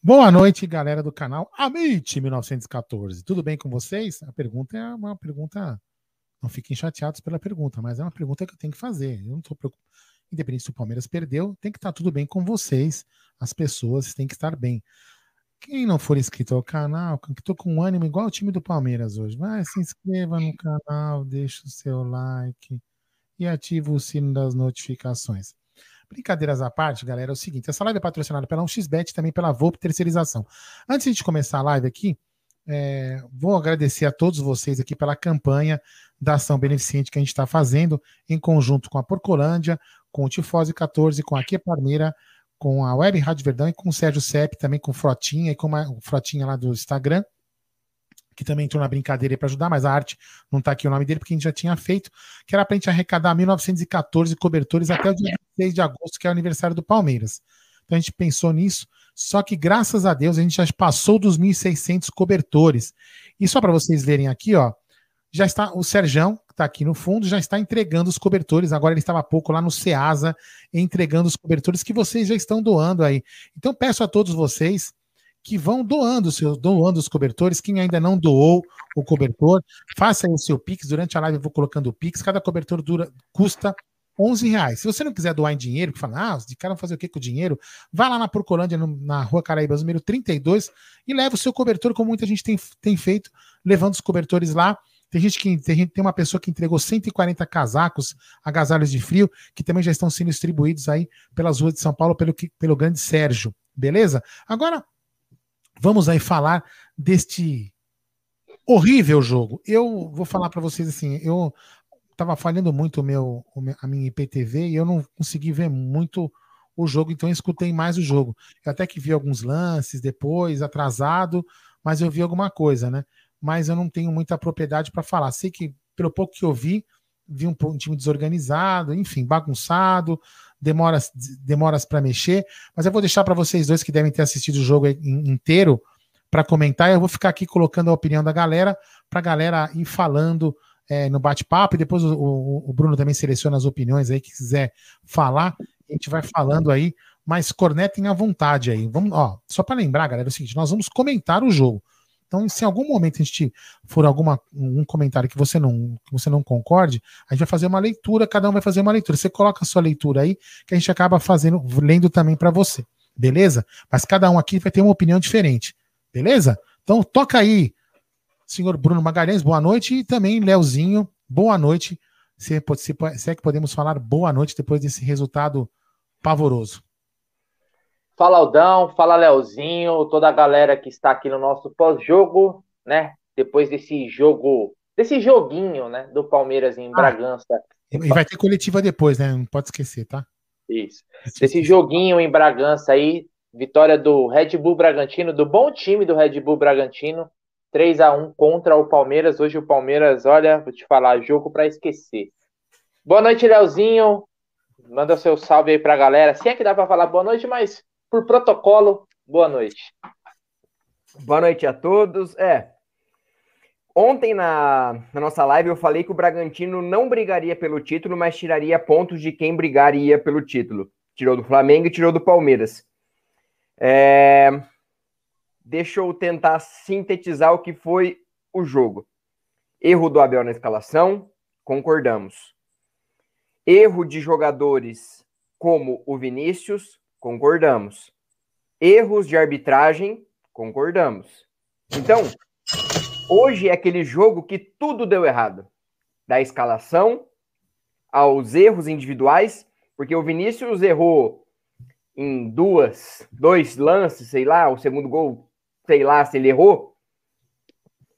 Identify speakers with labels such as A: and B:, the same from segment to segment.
A: Boa noite, galera do canal Amit 1914. Tudo bem com vocês? A pergunta é uma pergunta. Não fiquem chateados pela pergunta, mas é uma pergunta que eu tenho que fazer. Eu não estou preocupado. Independente se o Palmeiras perdeu, tem que estar tudo bem com vocês. As pessoas têm que estar bem. Quem não for inscrito ao canal, que estou com ânimo igual o time do Palmeiras hoje, vai se inscreva no canal, deixa o seu like e ativa o sino das notificações. Brincadeiras à parte, galera, é o seguinte: essa live é patrocinada pela 1xBet também pela Volpe Terceirização. Antes de começar a live aqui, é, vou agradecer a todos vocês aqui pela campanha da ação beneficente que a gente está fazendo em conjunto com a Porcolândia, com o Tifose 14, com a Aqui Parmeira, com a Web Rádio Verdão e com o Sérgio Sepp, também com o Frotinha e com o Frotinha lá do Instagram que também entrou na brincadeira para ajudar, mas a arte não está aqui o nome dele, porque a gente já tinha feito, que era para a gente arrecadar 1914 cobertores até o dia 26 de agosto, que é o aniversário do Palmeiras. Então a gente pensou nisso, só que graças a Deus a gente já passou dos 1.600 cobertores. E só para vocês verem aqui, ó, já está o Serjão, que está aqui no fundo, já está entregando os cobertores. Agora ele estava há pouco lá no Ceasa entregando os cobertores que vocês já estão doando aí. Então peço a todos vocês que vão doando, doando os cobertores. Quem ainda não doou o cobertor, faça aí o seu Pix. Durante a live eu vou colocando o Pix. Cada cobertor dura, custa 11 reais. Se você não quiser doar em dinheiro, que fala, ah, os de cara vão fazer o que com o dinheiro? Vai lá na Porcolândia, no, na Rua Caraíbas, número 32, e leva o seu cobertor, como muita gente tem, tem feito, levando os cobertores lá. Tem gente que tem, tem uma pessoa que entregou 140 casacos, agasalhos de frio, que também já estão sendo distribuídos aí pelas ruas de São Paulo pelo, pelo grande Sérgio. Beleza? Agora, vamos aí falar deste horrível jogo. Eu vou falar para vocês assim, eu estava falhando muito o meu, a minha IPTV e eu não consegui ver muito o jogo, então eu escutei mais o jogo. Eu até que vi alguns lances depois, atrasado, mas eu vi alguma coisa, né? Mas eu não tenho muita propriedade para falar. Sei que, pelo pouco que eu vi, vi um, time desorganizado, enfim, bagunçado, demoras, demoras para mexer, mas eu vou deixar para vocês dois que devem ter assistido o jogo inteiro para comentar. Eu vou ficar aqui colocando a opinião da galera, para a galera ir falando é, no bate-papo, e depois o, o, o, Bruno também seleciona as opiniões aí que quiser falar, a gente vai falando aí, mas cornetem à vontade aí. Vamos, ó, só para lembrar, galera, é o seguinte: nós vamos comentar o jogo. Então, se em algum momento a gente for alguma um comentário que você não que você não concorde, a gente vai fazer uma leitura, cada um vai fazer uma leitura. Você coloca a sua leitura aí, que a gente acaba fazendo, lendo também para você. Beleza? Mas cada um aqui vai ter uma opinião diferente. Beleza? Então, toca aí, senhor Bruno Magalhães, boa noite e também Leozinho, boa noite. Se, se, se é que podemos falar boa noite depois desse resultado pavoroso.
B: Fala Aldão, fala Leozinho, toda a galera que está aqui no nosso pós-jogo, né? Depois desse jogo, desse joguinho, né? Do Palmeiras em ah, Bragança.
A: E vai ter coletiva depois, né? Não pode esquecer, tá?
B: Isso. Desse joguinho em Bragança aí, vitória do Red Bull Bragantino, do bom time do Red Bull Bragantino, 3 a 1 contra o Palmeiras. Hoje o Palmeiras, olha, vou te falar, jogo para esquecer. Boa noite, Leozinho. Manda seu salve aí pra galera. Se é que dá para falar boa noite, mas por protocolo, boa noite.
C: Boa noite a todos. É. Ontem na, na, nossa live eu falei que o Bragantino não brigaria pelo título, mas tiraria pontos de quem brigaria pelo título. Tirou do Flamengo e tirou do Palmeiras. É... Deixa eu tentar sintetizar o que foi o jogo. Erro do Abel na escalação, concordamos. Erro de jogadores como o Vinícius, Concordamos. Erros de arbitragem, concordamos. Então, hoje é aquele jogo que tudo deu errado. Da escalação aos erros individuais, porque o Vinícius errou em duas, dois lances, sei lá, o segundo gol, sei lá se ele errou.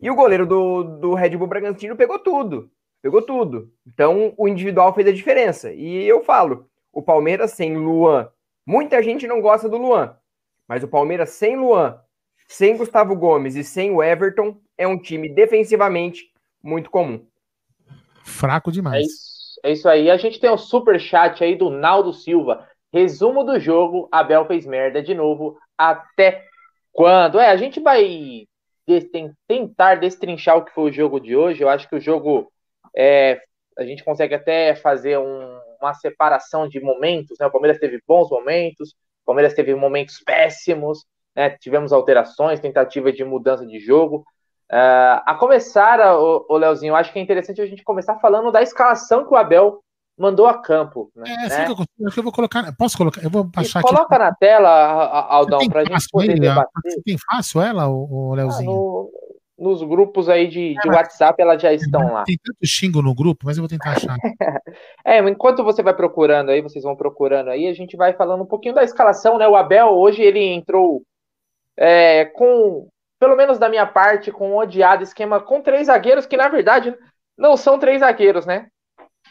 C: E o goleiro do, do Red Bull Bragantino pegou tudo. Pegou tudo. Então, o individual fez a diferença. E eu falo, o Palmeiras sem Luan Muita gente não gosta do Luan, mas o Palmeiras sem Luan, sem Gustavo Gomes e sem o Everton é um time defensivamente muito comum.
A: Fraco demais.
B: É isso, é isso aí. A gente tem um super chat aí do Naldo Silva. Resumo do jogo: Abel fez merda de novo. Até quando? É, a gente vai tentar destrinchar o que foi o jogo de hoje. Eu acho que o jogo é, a gente consegue até fazer um, uma separação de momentos, né? O Palmeiras teve bons momentos, o Palmeiras teve momentos péssimos, né? Tivemos alterações, tentativa de mudança de jogo. Uh, a começar, o, o Leozinho, acho que é interessante a gente começar falando da escalação que o Abel mandou a campo. Né?
A: É, assim que eu, que eu vou colocar. Posso colocar? Eu vou baixar
B: Coloca aqui. na tela, Aldão, para a gente poder ele, debater.
A: Você tem fácil ela, o, Leozinho? Ah, no,
B: nos grupos aí de, de WhatsApp, elas já estão lá.
A: Tem tanto xingo no grupo, mas eu vou tentar achar.
B: é, enquanto você vai procurando aí, vocês vão procurando aí, a gente vai falando um pouquinho da escalação, né? O Abel hoje ele entrou é, com, pelo menos da minha parte, com um odiado esquema com três zagueiros, que na verdade não são três zagueiros, né?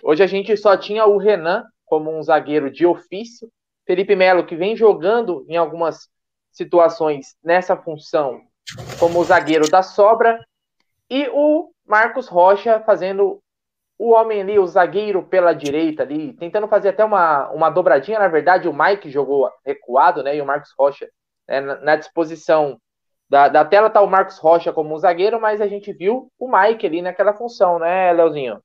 B: Hoje a gente só tinha o Renan como um zagueiro de ofício, Felipe Melo, que vem jogando em algumas situações nessa função como zagueiro da sobra, e o Marcos Rocha fazendo o homem ali, o zagueiro pela direita ali, tentando fazer até uma, uma dobradinha. Na verdade, o Mike jogou recuado, né? E o Marcos Rocha né, na, na, disposição da, da tela tá o Marcos Rocha como um zagueiro, mas a gente viu o Mike ali naquela função, né, Leozinho?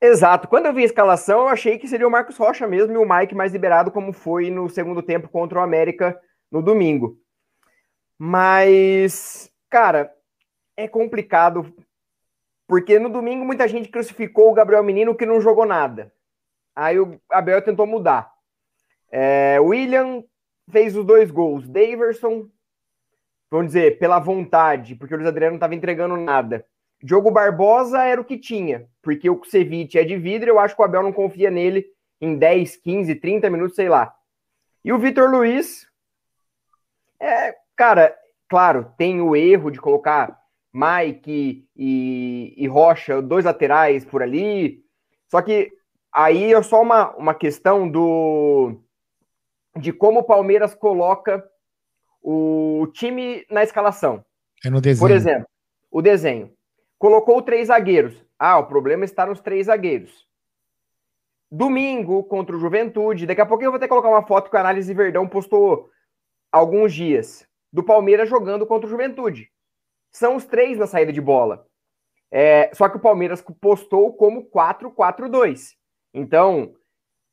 C: Exato. Quando eu vi a escalação, eu achei que seria o Marcos Rocha mesmo e o Mike mais liberado, como foi no segundo tempo contra o América no domingo. Mas, cara, é complicado. Porque no domingo muita gente crucificou o Gabriel Menino que não jogou nada. Aí o Abel tentou mudar. É, William fez os dois gols. Daverson, vamos dizer, pela vontade, porque o Luiz Adriano não estava entregando nada. Diogo Barbosa era o que tinha, porque o Kusevich é de vidro, eu acho que o Abel não confia nele em 10, 15, 30 minutos, sei lá. E o Vitor Luiz, é, Cara, claro, tem o erro de colocar Mike e, e Rocha, dois laterais por ali. Só que aí é só uma, uma questão do de como o Palmeiras coloca o time na escalação.
A: É no desenho.
C: Por exemplo, o desenho. Colocou três zagueiros. Ah, o problema está nos três zagueiros. Domingo contra o Juventude. Daqui a pouco eu vou que colocar uma foto que a Análise Verdão postou alguns dias do Palmeiras jogando contra o Juventude. São os três na saída de bola. É, só que o Palmeiras postou como 4-4-2. Então,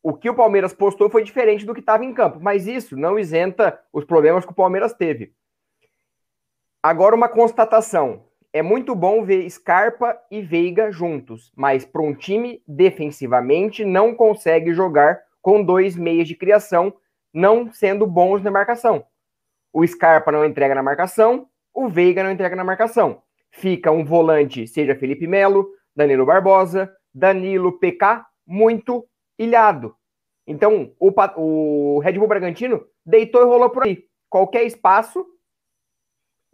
C: o que o Palmeiras postou foi diferente do que estava em campo, mas isso não isenta os problemas que o Palmeiras teve. Agora uma constatação. É muito bom ver Scarpa e Veiga juntos, mas para um time defensivamente não consegue jogar com dois meias de criação, não sendo bons na marcação. O Scarpa não entrega na marcação, o Veiga não entrega na marcação. Fica um volante, seja Felipe Melo, Danilo Barbosa, Danilo PK, muito ilhado. Então, o, o Red Bull Bragantino deitou e rolou por aí. Qualquer espaço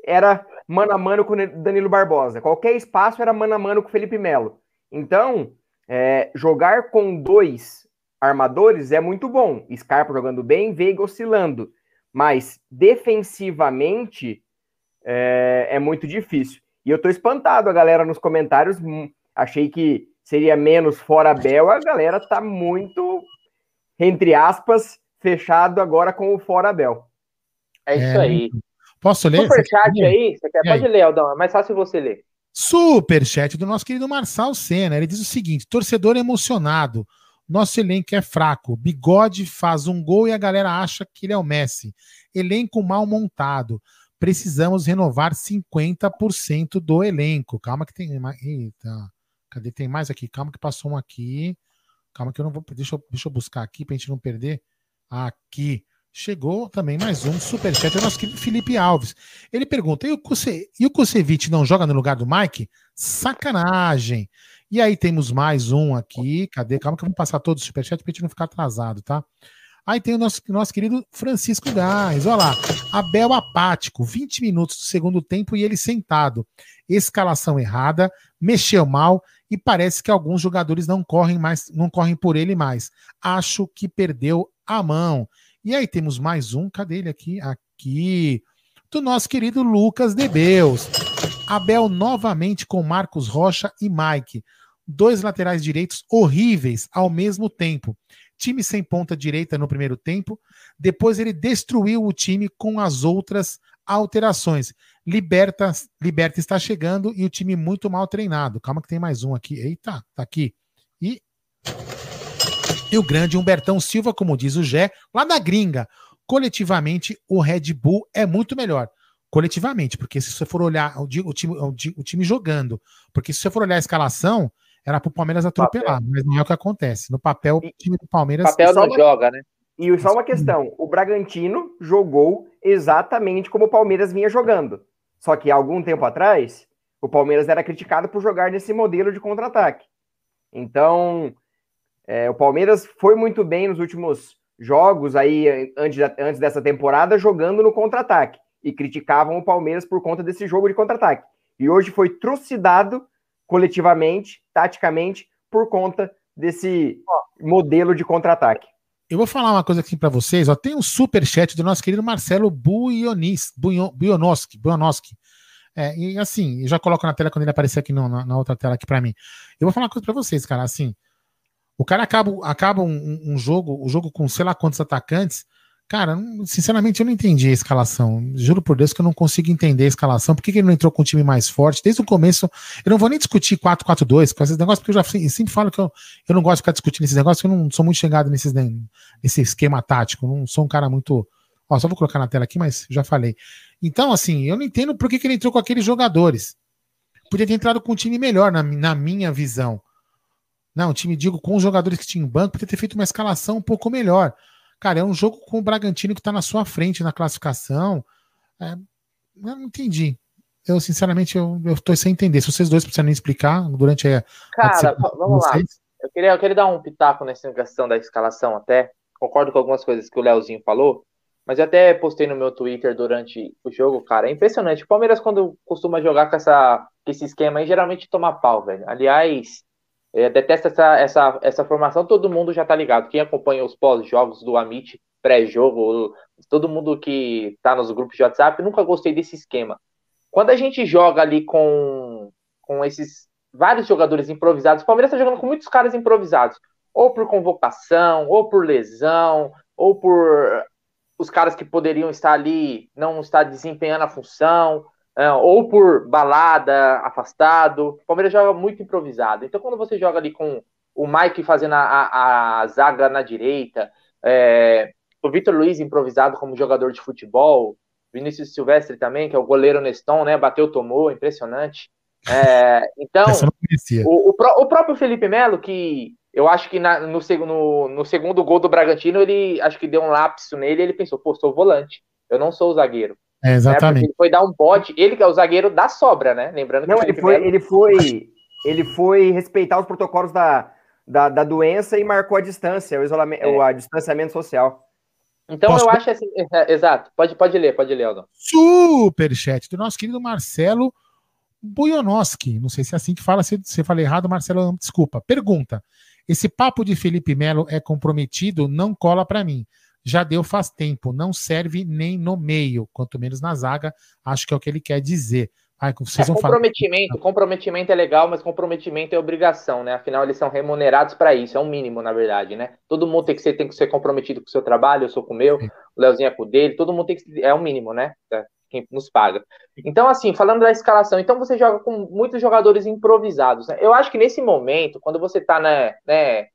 C: era mano a mano com Danilo Barbosa. Qualquer espaço era mano a mano com Felipe Melo. Então, é, jogar com dois armadores é muito bom. Scarpa jogando bem, Veiga oscilando. Mas defensivamente é, é muito difícil. E eu tô espantado, a galera nos comentários. Hum, achei que seria menos fora Bel. A galera tá muito, entre aspas, fechado agora com o fora Bel.
B: É isso é, aí.
A: Posso ler?
B: Superchat aí, você quer? Pode ler, Aldão, é mais fácil você ler.
A: Superchat do nosso querido Marçal Senna. Ele diz o seguinte: torcedor emocionado. Nosso elenco é fraco. Bigode faz um gol e a galera acha que ele é o Messi. Elenco mal montado. Precisamos renovar 50% do elenco. Calma que tem mais. Eita. Cadê? Tem mais aqui. Calma que passou um aqui. Calma que eu não vou. Deixa eu, deixa eu buscar aqui pra gente não perder. Aqui. Chegou também mais um superchat, é o nosso querido Felipe Alves. Ele pergunta: e o, e o Kusevich não joga no lugar do Mike? Sacanagem. E aí temos mais um aqui. Cadê? Calma que eu vou passar todos os superchats pra gente não ficar atrasado, tá? Aí tem o nosso, nosso querido Francisco Gás. Olha lá. Abel apático, 20 minutos do segundo tempo e ele sentado. Escalação errada, mexeu mal e parece que alguns jogadores não correm mais, não correm por ele mais. Acho que perdeu a mão. E aí temos mais um, cadê ele aqui? Aqui, do nosso querido Lucas Debeus. Abel novamente com Marcos Rocha e Mike. Dois laterais direitos horríveis ao mesmo tempo. Time sem ponta direita no primeiro tempo. Depois ele destruiu o time com as outras alterações. Liberta, Liberta está chegando e o time muito mal treinado. Calma que tem mais um aqui. Eita, tá aqui. E e o grande Humbertão Silva, como diz o Gé, lá da gringa. Coletivamente, o Red Bull é muito melhor. Coletivamente, porque se você for olhar o, time, o time jogando, porque se você for olhar a escalação, era para o Palmeiras atropelar, papel. mas não é o que acontece. No papel, o time do Palmeiras.
B: Papel não uma... joga, né?
C: E só uma questão: o Bragantino jogou exatamente como o Palmeiras vinha jogando. Só que algum tempo atrás, o Palmeiras era criticado por jogar nesse modelo de contra-ataque. Então, é, o Palmeiras foi muito bem nos últimos jogos aí antes, antes dessa temporada jogando no contra-ataque e criticavam o Palmeiras por conta desse jogo de contra-ataque. E hoje foi trucidado coletivamente, taticamente, por conta desse modelo de contra-ataque.
A: Eu vou falar uma coisa aqui para vocês. Ó, tem um super chat do nosso querido Marcelo Buionis, Buionoski, Buionoski. É, e assim, já coloco na tela quando ele aparecer aqui na, na, outra tela aqui para mim. Eu vou falar uma coisa para vocês, cara. Assim, o cara acaba, acaba um, um, jogo, o um jogo com sei lá quantos atacantes. Cara, sinceramente eu não entendi a escalação. Juro por Deus que eu não consigo entender a escalação. Por que, que ele não entrou com um time mais forte? Desde o começo, eu não vou nem discutir 4-4-2 com esses negócios, porque eu já sempre falo que eu, eu não gosto de ficar discutindo esses negócios, eu não sou muito chegado nesses, nesse esquema tático. Não sou um cara muito. Ó, só vou colocar na tela aqui, mas já falei. Então, assim, eu não entendo por que, que ele entrou com aqueles jogadores. Podia ter entrado com um time melhor, na, na minha visão. Não, o time, digo, com os jogadores que tinha em banco, podia ter feito uma escalação um pouco melhor. Cara, é um jogo com o Bragantino que está na sua frente na classificação. É, eu não entendi. Eu, sinceramente, eu, eu tô sem entender. Se vocês dois precisarem explicar durante a.
B: Cara, vamos lá. Eu queria, eu queria dar um pitaco nessa questão da escalação até. Concordo com algumas coisas que o Leozinho falou. Mas eu até postei no meu Twitter durante o jogo, cara. É impressionante. O Palmeiras, quando costuma jogar com, essa, com esse esquema aí, geralmente toma pau, velho. Aliás, é, detesta essa, essa, essa formação, todo mundo já tá ligado. Quem acompanha os pós-jogos do Amit, pré-jogo, todo mundo que tá nos grupos de WhatsApp, nunca gostei desse esquema. Quando a gente joga ali com, com esses vários jogadores improvisados, o Palmeiras tá jogando com muitos caras improvisados, ou por convocação, ou por lesão, ou por os caras que poderiam estar ali não estar desempenhando a função, ou por balada, afastado. O Palmeiras joga muito improvisado. Então, quando você joga ali com o Mike fazendo a, a, a zaga na direita, é, o Vitor Luiz improvisado como jogador de futebol, Vinícius Silvestre também, que é o goleiro Neston, né? Bateu, tomou, impressionante. É, então, o, o, o, próprio Felipe Melo, que eu acho que na, no, no, no, segundo gol do Bragantino, ele acho que deu um lapso nele ele pensou, pô, sou volante, eu não sou o zagueiro.
A: É, exatamente. Né?
B: Ele foi dar um bote, ele que é o zagueiro da sobra, né? Lembrando que
C: não, ele foi, ele foi, ele foi respeitar os protocolos da, da, da doença e marcou a distância, o isolamento, é. o distanciamento social.
B: Então Posso... eu acho assim, é, exato. Pode, pode ler, pode ler, Aldão.
A: Super chat do nosso querido Marcelo Buionoski. Não sei se é assim que fala, se você fala errado, Marcelo, desculpa. Pergunta: esse papo de Felipe Melo é comprometido, não cola para mim. Já deu faz tempo, não serve nem no meio, quanto menos na zaga, acho que é o que ele quer dizer.
B: Ai, vocês é, comprometimento, falar... comprometimento é legal, mas comprometimento é obrigação, né? Afinal, eles são remunerados para isso, é um mínimo, na verdade, né? Todo mundo tem que ser, tem que ser comprometido com o seu trabalho, eu sou com o meu, o Leozinho é com o dele, todo mundo tem que é o um mínimo, né? É, quem nos paga. Então, assim, falando da escalação, então você joga com muitos jogadores improvisados. Né? Eu acho que nesse momento, quando você tá, né, né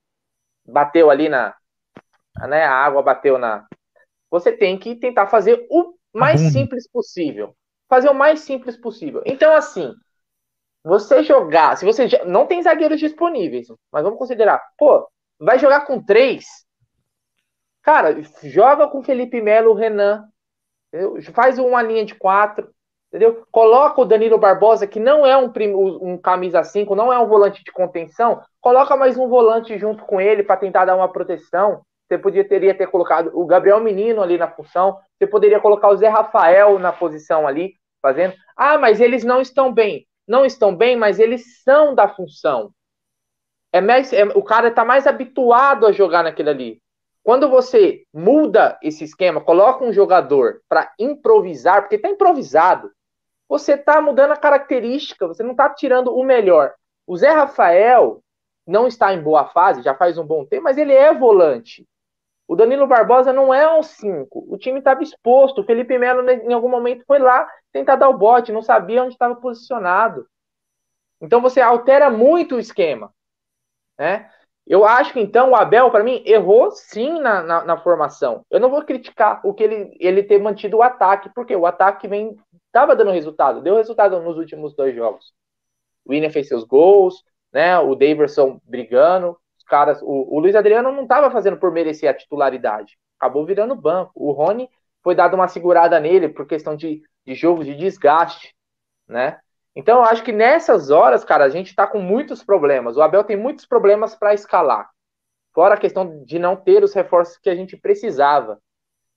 B: bateu ali na, né, a água bateu na, você tem que tentar fazer o mais simples possível. Fazer o mais simples possível. Então, assim, você jogar, se você não tem zagueiros disponíveis, mas vamos considerar, pô, vai jogar com três, cara, joga com Felipe Melo, Renan, Entendeu? Faz uma linha de quatro, entendeu? Coloca o Danilo Barbosa, que não é um, um camisa 5, não é um volante de contenção, coloca mais um volante junto com ele para tentar dar uma proteção. Você podia teria ter colocado o Gabriel Menino ali na função, você poderia colocar o Zé Rafael na posição ali, fazendo. Ah, mas eles não estão bem. Não estão bem, mas eles são da função. É mais, é, o cara está mais habituado a jogar naquele ali. Quando você muda esse esquema, coloca um jogador para improvisar, porque está improvisado, você está mudando a característica, você não está tirando o melhor. O Zé Rafael não está em boa fase, já faz um bom tempo, mas ele é volante. O Danilo Barbosa não é um 5. O time estava exposto. O Felipe Melo, em algum momento, foi lá tentar dar o bote, não sabia onde estava posicionado. Então você altera muito o esquema. Né? Eu acho que então o Abel, para mim, errou sim na, na, na, formação. Eu não vou criticar o que ele, ele ter mantido o ataque, porque o ataque vem estava dando resultado, deu resultado nos últimos dois jogos. O William fez seus gols, né? O Daverson brigando, caras, o, o Luiz Adriano não estava fazendo por merecer a titularidade, acabou virando banco. O Rony foi dado uma segurada nele por questão de, de jogo de desgaste, né? Então, eu acho que nessas horas, cara, a gente tá com muitos problemas. O Abel tem muitos problemas para escalar. Fora a questão de não ter os reforços que a gente precisava.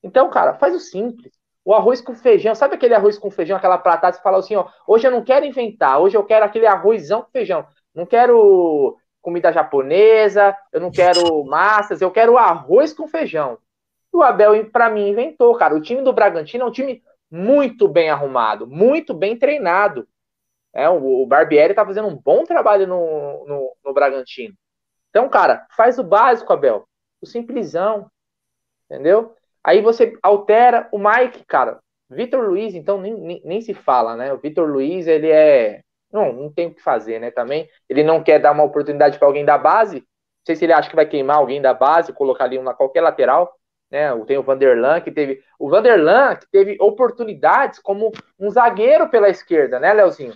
B: Então, cara, faz o simples. O arroz com feijão, sabe aquele arroz com feijão, aquela pratada, você fala assim, ó, hoje eu não quero inventar, hoje eu quero aquele arrozão com feijão. Não quero comida japonesa, eu não quero massas, eu quero arroz com feijão. O Abel, para mim, inventou, cara. O time do Bragantino é um time muito bem arrumado, muito bem treinado. É, o, o Barbieri tá fazendo um bom trabalho no, no, no Bragantino. Então, cara, faz o básico, Abel. O simplesão. Entendeu? Aí você altera o Mike, cara. Vitor Luiz, então, nem, nem, nem, se fala, né? O Vitor Luiz, ele é. Não, não tem o que fazer, né? Também. Ele não quer dar uma oportunidade para alguém da base. Não sei se ele acha que vai queimar alguém da base, colocar ali na qualquer lateral. Né? Tem o Vanderlan que teve. O Vanderlan que teve oportunidades como um zagueiro pela esquerda, né, Leozinho?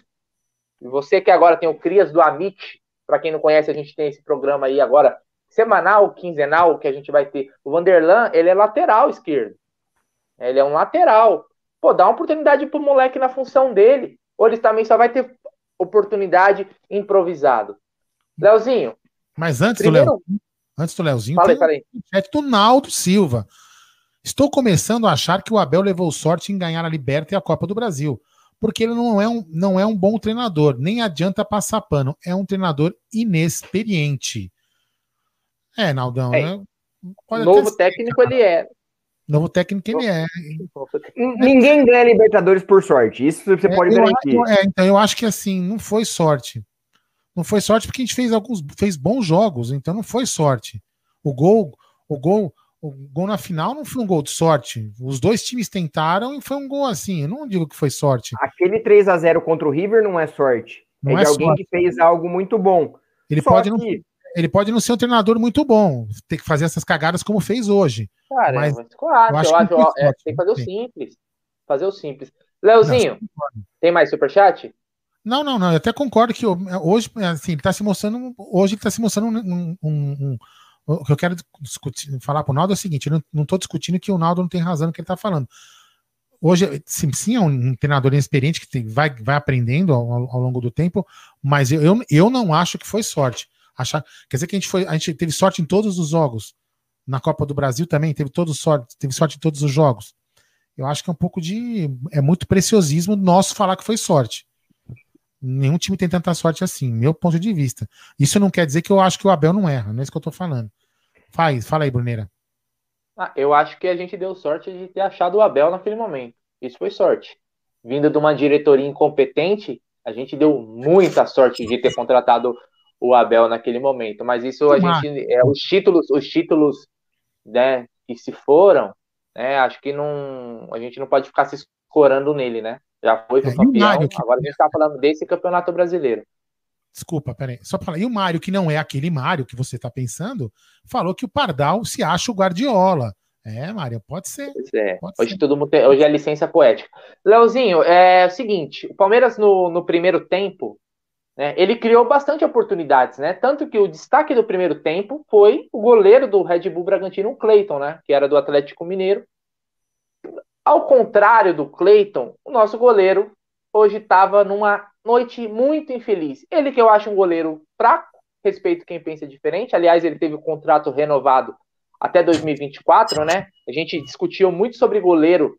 B: E você que agora tem o Crias do Amit, para quem não conhece, a gente tem esse programa aí agora, semanal, quinzenal, que a gente vai ter. O Vanderlan, ele é lateral esquerdo. Ele é um lateral. Pô, dá uma oportunidade pro moleque na função dele. Ou ele também só vai ter oportunidade improvisado. Leozinho.
A: Mas antes primeiro... do Léo, antes do Leozinho,
B: falei, falei.
A: chat do Naldo Silva. Estou começando a achar que o Abel levou sorte em ganhar a Liberta e a Copa do Brasil porque ele não é um, não é um bom treinador, nem adianta passar pano, é um treinador inexperiente. É, Naldão, é. Né?
B: Novo técnico ele é.
A: Novo técnico ele é.
C: Ninguém ganha Libertadores por sorte. Isso você é, pode
A: garantir. É, então eu acho que assim, não foi sorte. Não foi sorte porque a gente fez alguns fez bons jogos, então não foi sorte. O gol, o gol, o gol na final não foi um gol de sorte. Os dois times tentaram e foi um gol assim. Eu não digo que foi sorte.
C: Aquele 3 a 0 contra o River não é sorte. Não é, é de alguém sorte. que fez algo muito bom.
A: Ele pode, que... não, ele pode não ser um treinador muito bom, ter que fazer essas cagadas como fez hoje.
B: Cara, mas, mas claro, eu acho, que, eu, é, tem que fazer o simples. fazer o simples. Leozinho, tem mais superchat?
A: Não, não, não. Eu até concordo que hoje, assim, ele está se mostrando. Hoje ele está se mostrando um, um, um, O que eu quero discutir, falar para o Naldo é o seguinte: eu não estou discutindo que o Naldo não tem razão no que ele está falando. Hoje, sim, sim, é um treinador inexperiente que tem, vai, vai aprendendo ao, ao, longo do tempo, mas eu, eu, eu não acho que foi sorte. Achar, quer dizer que a gente, foi, a gente teve sorte em todos os jogos. Na Copa do Brasil também teve, todo sorte, teve sorte em todos os jogos. Eu acho que é um pouco de. É muito preciosismo nosso falar que foi sorte. Nenhum time tem tanta sorte assim, meu ponto de vista. Isso não quer dizer que eu acho que o Abel não erra, não é isso que eu tô falando. Faz, fala aí, Bruneira.
B: Ah, eu acho que a gente deu sorte de ter achado o Abel naquele momento. Isso foi sorte. Vindo de uma diretoria incompetente, a gente deu muita sorte de ter contratado o Abel naquele momento. Mas isso a gente. É, os títulos, os títulos né, que se foram, né, acho que não. A gente não pode ficar se escorando nele, né? Já foi, é, campeão. Mário, que... Agora a gente está falando desse campeonato brasileiro.
A: Desculpa, peraí. Só para falar. E o Mário, que não é aquele Mário que você está pensando, falou que o Pardal se acha o Guardiola. É, Mário, pode ser.
B: É.
A: Pode
B: hoje, ser. Todo mundo tem, hoje é licença poética. Leozinho, é o seguinte: o Palmeiras no, no primeiro tempo, né, ele criou bastante oportunidades, né? Tanto que o destaque do primeiro tempo foi o goleiro do Red Bull Bragantino, o Cleiton, né? Que era do Atlético Mineiro. Ao contrário do Cleiton, o nosso goleiro hoje estava numa noite muito infeliz. Ele que eu acho um goleiro fraco, respeito quem pensa diferente. Aliás, ele teve o contrato renovado até 2024, né? A gente discutiu muito sobre goleiro,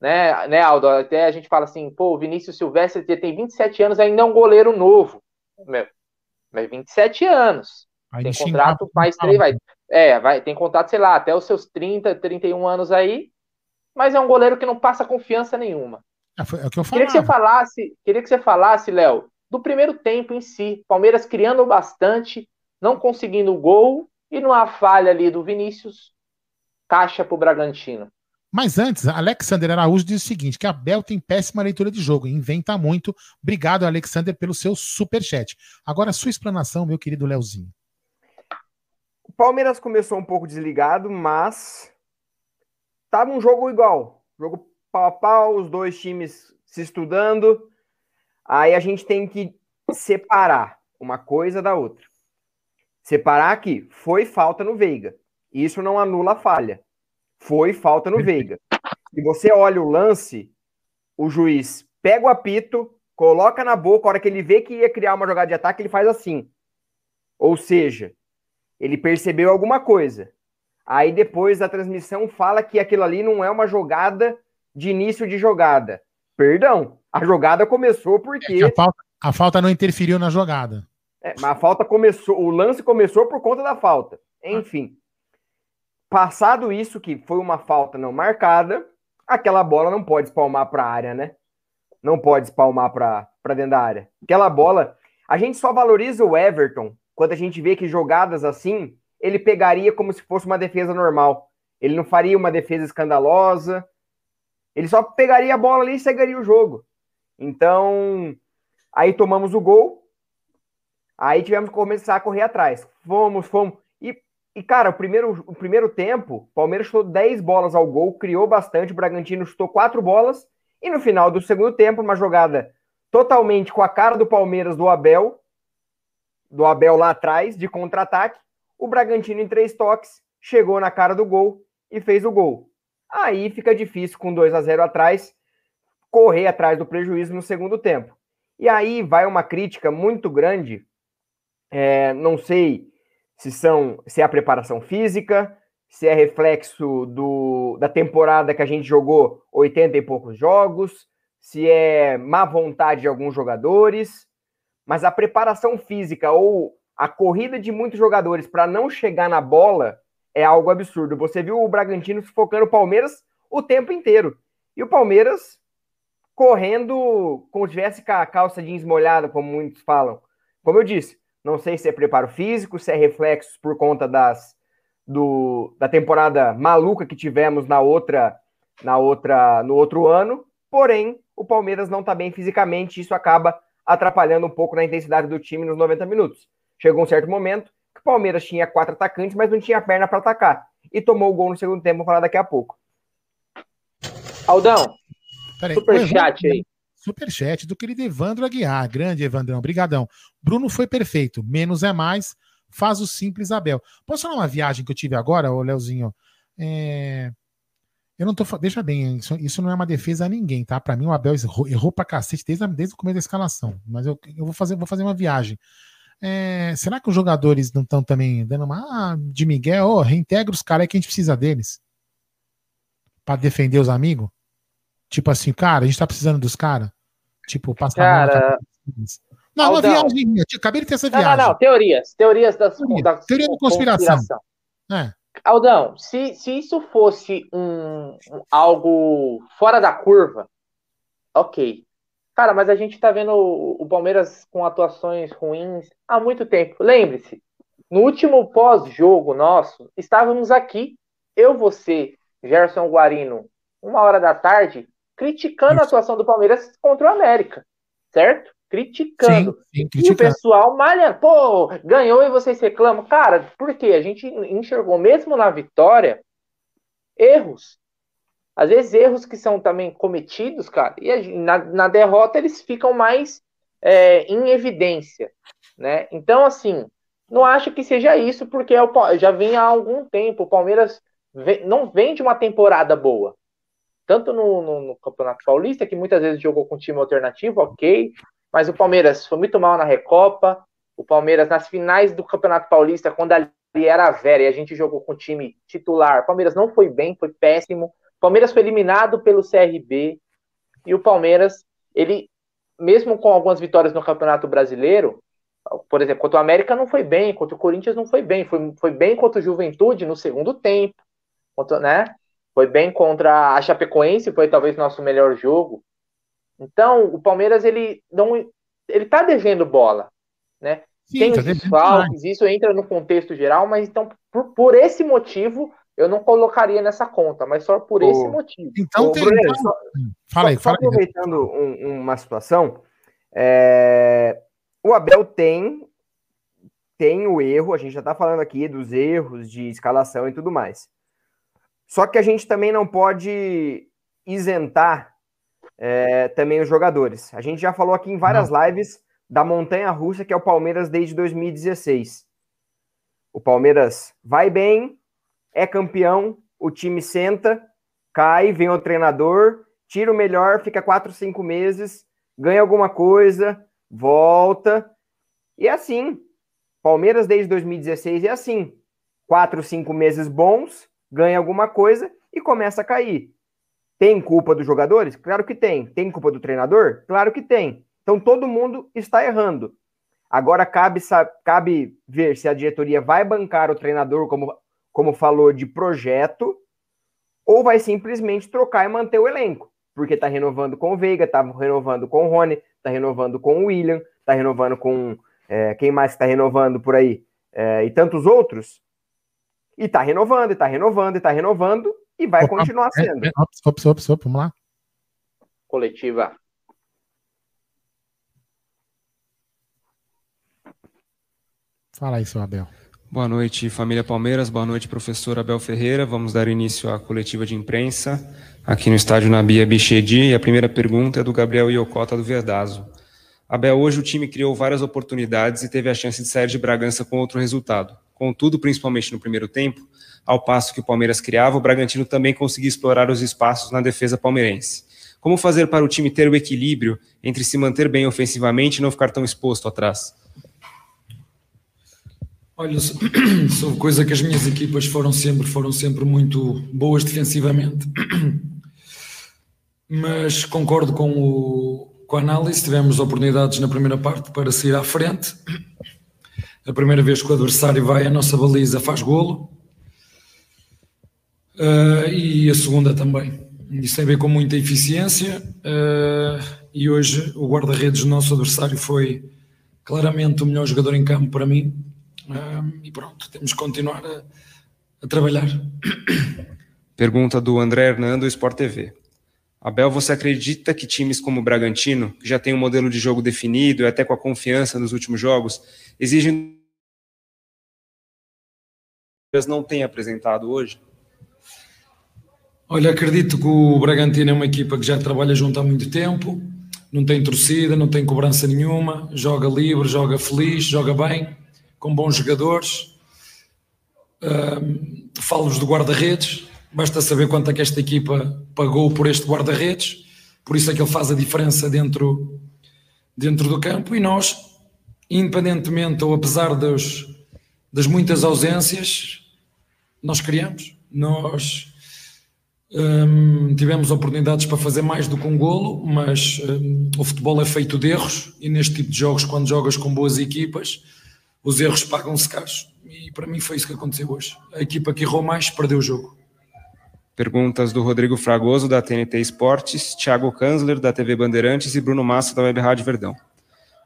B: né, né, Aldo? Até a gente fala assim, pô, o Vinícius Silvestre tem 27 anos, ainda é um goleiro novo. Meu, mas 27 anos. Tem contrato mais três, vai. É, vai, tem contrato, sei lá, até os seus 30, 31 anos aí mas é um goleiro que não passa confiança nenhuma.
A: É, foi, é o que eu
B: queria que você falasse, queria que você falasse, Léo, do primeiro tempo em si. Palmeiras criando bastante, não conseguindo o gol e numa falha ali do Vinícius, caixa pro Bragantino.
A: Mas antes, Alexander Araújo diz o seguinte: que a Bel tem péssima leitura de jogo, inventa muito. Obrigado, Alexander, pelo seu super chat. Agora, sua explanação, meu querido Leozinho.
C: O Palmeiras começou um pouco desligado, mas Tava um jogo igual, jogo pau a pau, os dois times se estudando. Aí a gente tem que separar uma coisa da outra. Separar que foi falta no Veiga. Isso não anula a falha. Foi falta no Veiga. Se você olha o lance, o juiz pega o apito, coloca na boca, a hora que ele vê que ia criar uma jogada de ataque, ele faz assim. Ou seja, ele percebeu alguma coisa. Aí depois a transmissão fala que aquilo ali não é uma jogada de início de jogada. Perdão, a jogada começou porque. É
A: a, falta, a, falta, não interferiu na jogada.
C: É, mas a falta começou, o lance começou por conta da falta. Enfim. Passado isso, que foi uma falta não marcada, aquela bola não pode espalmar para a área, né? Não pode espalmar para dentro da área. Aquela bola. A gente só valoriza o Everton quando a gente vê que jogadas assim ele pegaria como se fosse uma defesa normal. Ele não faria uma defesa escandalosa. Ele só pegaria a bola ali e seguiria o jogo. Então, aí tomamos o gol. Aí tivemos que começar a correr atrás. Fomos, fomos. E, cara, o primeiro, o primeiro tempo, o Palmeiras chutou 10 bolas ao gol, criou bastante. O Bragantino chutou 4 bolas. E no final do segundo tempo, uma jogada totalmente com a cara do Palmeiras do Abel, do Abel lá atrás, de contra-ataque. O Bragantino, em três toques, chegou na cara do gol e fez o gol. Aí fica difícil, com 2 a 0 atrás, correr atrás do prejuízo no segundo tempo. E aí vai uma crítica muito grande. É, não sei se são se é a preparação física, se é reflexo do, da temporada que a gente jogou 80 e poucos jogos, se é má vontade de alguns jogadores, mas a preparação física ou a corrida de muitos jogadores para não chegar na bola é algo absurdo. Você viu o Bragantino focando o Palmeiras o tempo inteiro. E o Palmeiras correndo como se tivesse com a calça jeans molhada, como muitos falam. Como eu disse, não sei se é preparo físico, se é reflexos por conta das do, da temporada maluca que tivemos na outra na outra no outro ano. Porém, o Palmeiras não está bem fisicamente, isso acaba atrapalhando um pouco na intensidade do time nos 90 minutos. Chegou um certo momento que o Palmeiras tinha quatro atacantes, mas não tinha perna para atacar. E tomou o gol no segundo tempo, vou falar daqui a pouco.
B: Aldão,
A: Peraí,
B: Superchat aí.
A: Superchat do querido Evandro Aguiar. Grande Evandrão, brigadão. Bruno foi perfeito. Menos é mais. Faz o simples, Abel. Posso falar uma viagem que eu tive agora, ô Leozinho? É... Eu não tô. Deixa bem, isso, isso, não é uma defesa a ninguém, tá? Para mim, o Abel errou, errou pra cacete desde, desde o começo da escalação. Mas eu, eu vou, fazer, vou fazer uma viagem. É, será que os jogadores não estão também dando uma ah, de Miguel? Oh, reintegra os caras que a gente precisa deles para defender os amigos? Tipo assim, cara, a gente tá precisando dos caras. Tipo, passar
B: cara...
A: Não, uma viagem. Acabei de ter essa viagem. Não, não,
B: não. Teorias. Teorias das, Teoria,
A: das teoria da conspiração. conspiração.
B: É. Aldão, se, se isso fosse um, um, algo fora da curva, ok. Cara, mas a gente tá vendo o, o Palmeiras com atuações ruins há muito tempo. Lembre-se, no último pós-jogo nosso, estávamos aqui, eu, você, Gerson Guarino, uma hora da tarde, criticando a atuação do Palmeiras contra o América, certo? Criticando. Sim, sim, e o pessoal malha, pô, ganhou e vocês reclamam. Cara, por quê? A gente enxergou, mesmo na vitória, erros. Às vezes erros que são também cometidos, cara, e na, na derrota eles ficam mais é, em evidência, né? Então, assim, não acho que seja isso, porque é já vem há algum tempo. O Palmeiras vem, não vem de uma temporada boa tanto no, no, no, Campeonato Paulista, que muitas vezes jogou com time alternativo, ok, mas o Palmeiras foi muito mal na Recopa, o Palmeiras nas finais do Campeonato Paulista, quando ali era a Vera e a gente jogou com time titular, o Palmeiras não foi bem, foi péssimo, o Palmeiras foi eliminado pelo CRB, e o Palmeiras, ele, mesmo com algumas vitórias no Campeonato Brasileiro, por exemplo, contra o América não foi bem, contra o Corinthians não foi bem, foi, foi bem contra o Juventude no segundo tempo, contra, né? Foi bem contra a Chapecoense, foi talvez nosso melhor jogo. Então, o Palmeiras ele não ele tá devendo bola, né? Sim, Tem tá os desfalques, isso entra no contexto geral, mas então por, por esse motivo eu não colocaria nessa conta, mas só por esse motivo.
A: Então, tem, Bruno. Só,
C: fala aí, só, fala só aproveitando um, uma situação, é... o Abel tem tem o erro, a gente já está falando aqui dos erros de escalação e tudo mais. Só que a gente também não pode isentar é, também os jogadores. A gente já falou aqui em várias não. lives da montanha russa que é o Palmeiras desde 2016. O Palmeiras vai bem, é campeão, o time senta, cai, vem o treinador, tira o melhor, fica quatro, cinco meses, ganha alguma coisa, volta. E é assim. Palmeiras desde 2016 é assim. Quatro, cinco meses bons, ganha alguma coisa e começa a cair. Tem culpa dos jogadores? Claro que tem. Tem culpa do treinador? Claro que tem. Então todo mundo está errando. Agora cabe, cabe ver se a diretoria vai bancar o treinador, como, como falou, de projeto, ou vai simplesmente trocar e manter o elenco. Porque está renovando com o Veiga, está renovando com o Rony, está renovando com o William, está renovando com. É, quem mais está renovando por aí? É, e tantos outros. E está renovando, e está renovando, e está renovando, e vai opa, continuar é, sendo. É,
A: ops, ops, ops, ops, vamos lá.
B: Coletiva.
A: Fala aí, seu Abel.
D: Boa noite, família Palmeiras. Boa noite, professor Abel Ferreira. Vamos dar início à coletiva de imprensa aqui no estádio Nabia Bichedi. E a primeira pergunta é do Gabriel Iocota, do Verdazo. Abel, hoje o time criou várias oportunidades e teve a chance de sair de Bragança com outro resultado. Contudo, principalmente no primeiro tempo, ao passo que o Palmeiras criava, o Bragantino também conseguia explorar os espaços na defesa palmeirense. Como fazer para o time ter o equilíbrio entre se manter bem ofensivamente e não ficar tão exposto atrás?
E: Olha, sou coisa que as minhas equipas foram sempre, foram sempre muito boas defensivamente. Mas concordo com, o, com a análise, tivemos oportunidades na primeira parte para sair à frente a primeira vez que o adversário vai à nossa baliza faz golo. Uh, e a segunda também. Isso tem a ver com muita eficiência. Uh, e hoje o guarda-redes do nosso adversário foi claramente o melhor jogador em campo para mim. Uh, e pronto, temos que continuar a, a trabalhar.
D: Pergunta do André Hernando, Sport TV. Abel, você acredita que times como o Bragantino, que já tem um modelo de jogo definido e até com a confiança nos últimos jogos, exigem não tem apresentado hoje?
E: Olha, acredito que o Bragantino é uma equipa que já trabalha junto há muito tempo, não tem torcida, não tem cobrança nenhuma, joga livre, joga feliz, joga bem, com bons jogadores. Um, Falo-vos do guarda-redes, basta saber quanto é que esta equipa pagou por este guarda-redes, por isso é que ele faz a diferença dentro, dentro do campo e nós, independentemente ou apesar dos, das muitas ausências, nós criamos, nós um, tivemos oportunidades para fazer mais do que um golo, mas um, o futebol é feito de erros e neste tipo de jogos, quando jogas com boas equipas, os erros pagam-se caros. E para mim foi isso que aconteceu hoje. A equipa que errou mais perdeu o jogo.
D: Perguntas do Rodrigo Fragoso, da TNT Esportes, Thiago Kanzler, da TV Bandeirantes e Bruno Massa, da Web Rádio Verdão.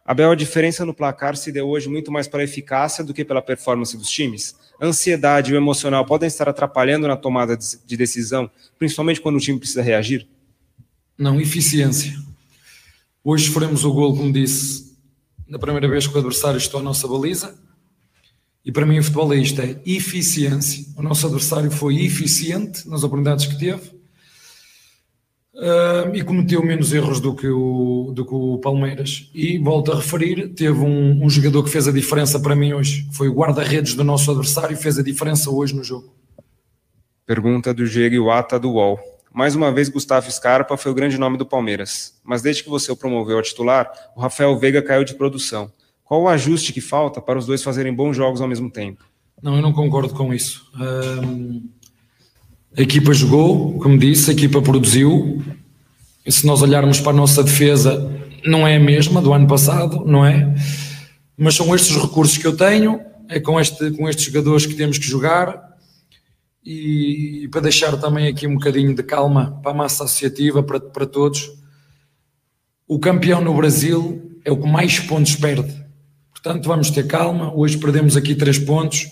D: Abel, a diferença no placar se deu hoje muito mais pela eficácia do que pela performance dos times? Ansiedade e o emocional podem estar atrapalhando na tomada de decisão, principalmente quando o time precisa reagir?
E: Não, eficiência. Hoje faremos o gol, como disse, na primeira vez que o adversário estou à nossa baliza. E para mim o futebol é isto, é eficiência. O nosso adversário foi eficiente nas oportunidades que teve uh, e cometeu menos erros do que, o, do que o Palmeiras. E volto a referir, teve um, um jogador que fez a diferença para mim hoje. Foi o guarda-redes do nosso adversário e fez a diferença hoje no jogo.
D: Pergunta do Diego Iwata do UOL. Mais uma vez, Gustavo Scarpa foi o grande nome do Palmeiras. Mas desde que você o promoveu a titular, o Rafael Veiga caiu de produção. Qual o ajuste que falta para os dois fazerem bons jogos ao mesmo tempo?
E: Não, eu não concordo com isso. Um, a equipa jogou, como disse, a equipa produziu. E se nós olharmos para a nossa defesa, não é a mesma do ano passado, não é? Mas são estes os recursos que eu tenho, é com, este, com estes jogadores que temos que jogar. E, e para deixar também aqui um bocadinho de calma para a massa associativa, para, para todos, o campeão no Brasil é o que mais pontos perde. Portanto, vamos ter calma. Hoje perdemos aqui três pontos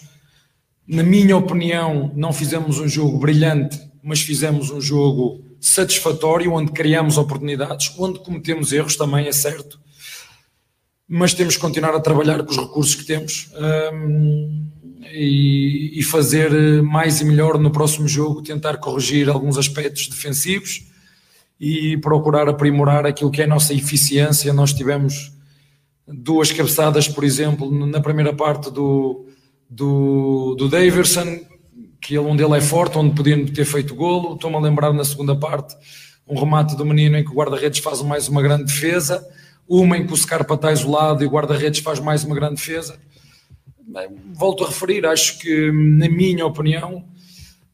E: na minha opinião, não fizemos um jogo brilhante, mas fizemos um jogo satisfatório, onde criamos oportunidades, onde cometemos erros também, é certo. Mas temos que continuar a trabalhar com os recursos que temos um, e, e, fazer mais e melhor no próximo jogo, tentar corrigir alguns aspectos defensivos e procurar aprimorar aquilo que é a nossa eficiência. Nós tivemos duas cabeçadas, por exemplo, na primeira parte do, do, do Daverson, que ele, onde ele é forte, onde podiam ter feito golo. Estou-me a lembrar na segunda parte um remate do menino em que o guarda-redes faz mais uma grande defesa, uma em que o Scarpa está isolado e o guarda-redes faz mais uma grande defesa. Volto a referir, acho que, na minha opinião,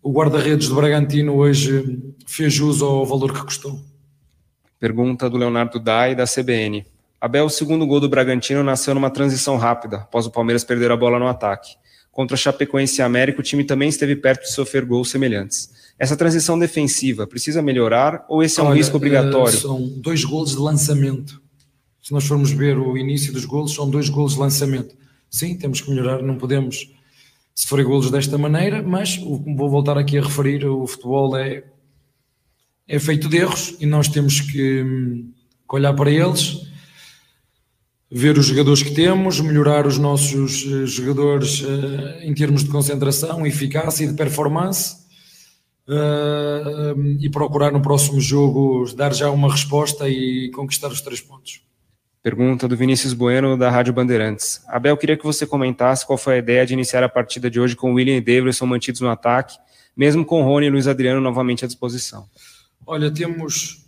E: o guarda-redes do Bragantino hoje fez jus ao valor que custou.
D: Pergunta do Leonardo Dai, da CBN. Abel, o segundo gol do Bragantino nasceu numa transição rápida, após o Palmeiras perder a bola no ataque. Contra Chapecoense e América, o time também esteve perto de sofrer gols semelhantes. Essa transição defensiva precisa melhorar ou esse é um Olha, risco obrigatório?
E: São dois gols de lançamento. Se nós formos ver o início dos gols, são dois gols de lançamento. Sim, temos que melhorar, não podemos sofrer golos desta maneira, mas vou voltar aqui a referir, o futebol é, é feito de erros e nós temos que, que olhar para eles ver os jogadores que temos, melhorar os nossos eh, jogadores uh, em termos de concentração, eficácia e de performance uh, e procurar no próximo jogo dar já uma resposta e conquistar os três pontos.
D: Pergunta do Vinícius Bueno, da Rádio Bandeirantes. Abel, queria que você comentasse qual foi a ideia de iniciar a partida de hoje com William e Davidson mantidos no ataque, mesmo com Rony e Luiz Adriano novamente à disposição.
E: Olha, temos,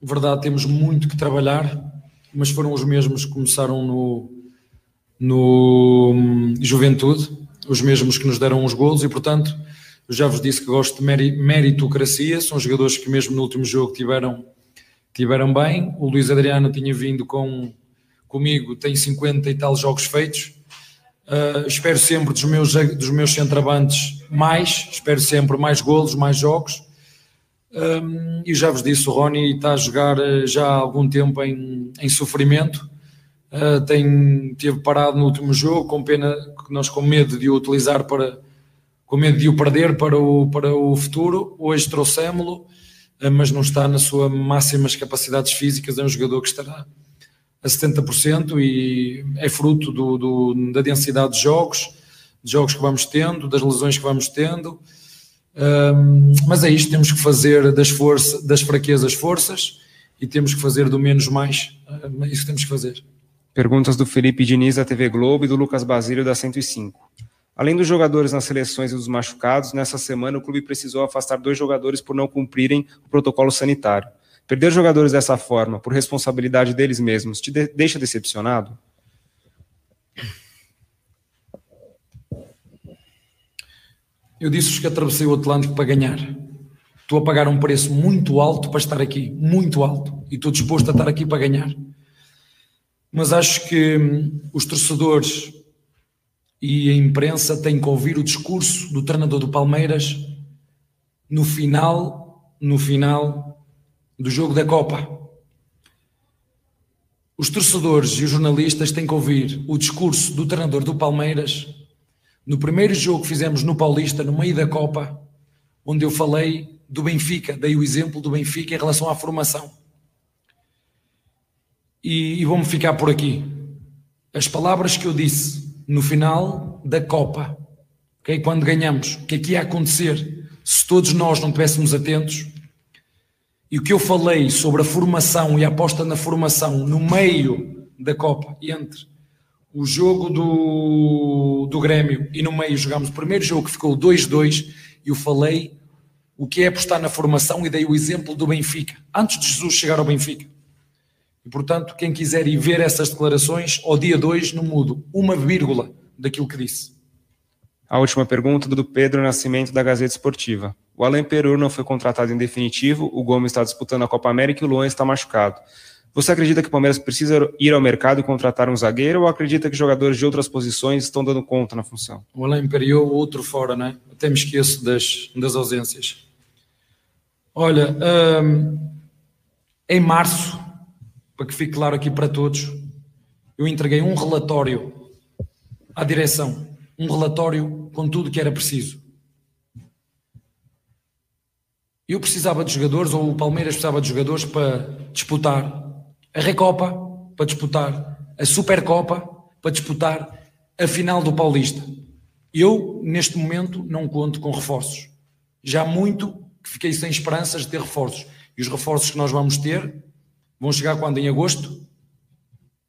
E: verdade, temos muito que trabalhar mas foram os mesmos que começaram no, no hum, Juventude, os mesmos que nos deram os golos e, portanto, eu já vos disse que gosto de meritocracia, são jogadores que mesmo no último jogo tiveram, tiveram bem. O Luís Adriano tinha vindo com, comigo, tem 50 e tal jogos feitos. Uh, espero sempre dos meus, dos meus centravantes mais, espero sempre mais golos, mais jogos. Um, e já vos disse, o Rony está a jogar eh, já há algum tempo em, em sofrimento. Uh, tem, teve parado no último jogo, com pena que nós com medo de o utilizar para com medo de o perder para o, para o futuro. Hoje trouxemos-lo, uh, mas não está na sua máximas capacidades físicas. É um jogador que estará a 70% e é fruto do, do, da densidade de jogos, de jogos que vamos tendo, das lesões que vamos tendo Um, mas é isto, temos que fazer das, força, das fraquezas forças e temos que fazer do menos mais. É isso que temos que fazer.
D: Perguntas do Felipe Diniz da TV Globo e do Lucas Basílio da 105. Além dos jogadores nas seleções e dos machucados, nessa semana o clube precisou afastar dois jogadores por não cumprirem o protocolo sanitário. Perder jogadores dessa forma, por responsabilidade deles mesmos, te de deixa decepcionado?
E: Eu disse-vos que atravessei o Atlântico para ganhar. Estou a pagar um preço muito alto para estar aqui, muito alto, e estou disposto a estar aqui para ganhar. Mas acho que hum, os torcedores e a imprensa têm que ouvir o discurso do treinador do Palmeiras no final, no final do jogo da Copa. Os torcedores e os jornalistas têm que ouvir o discurso do treinador do Palmeiras no primeiro jogo que fizemos no Paulista, no meio da Copa, onde eu falei do Benfica, dei o exemplo do Benfica em relação à formação. E, e vou-me ficar por aqui. As palavras que eu disse no final da Copa, okay? quando ganhamos, o que é que ia acontecer se todos nós não estivéssemos atentos? E o que eu falei sobre a formação e a aposta na formação no meio da Copa, entre o jogo do, do Grêmio e no meio jogámos o primeiro jogo que ficou 2-2 e eu falei o que é apostar na formação e dei o exemplo do Benfica, antes de Jesus chegar ao Benfica. E portanto, quem quiser ir ver essas declarações, ao dia 2 não mudo uma vírgula daquilo que disse.
D: A última pergunta do Pedro Nascimento da Gazeta Esportiva. O Alain Perur não foi contratado em definitivo, o Gomes está disputando a Copa América e o Luan está machucado. Você acredita que o Palmeiras precisa ir ao mercado e contratar um zagueiro ou acredita que jogadores de outras posições estão dando conta na função?
E: O Alain Imperiou, outro fora, né? Até me esqueço das, das ausências. Olha, hum, em março, para que fique claro aqui para todos, eu entreguei um relatório à direção, um relatório com tudo que era preciso. Eu precisava de jogadores, ou o Palmeiras precisava de jogadores para disputar a Recopa para disputar a Supercopa para disputar a final do Paulista. Eu, neste momento, não conto com reforços. Já muito que fiquei sem esperanças de ter reforços. E os reforços que nós vamos ter vão chegar quando? Em agosto?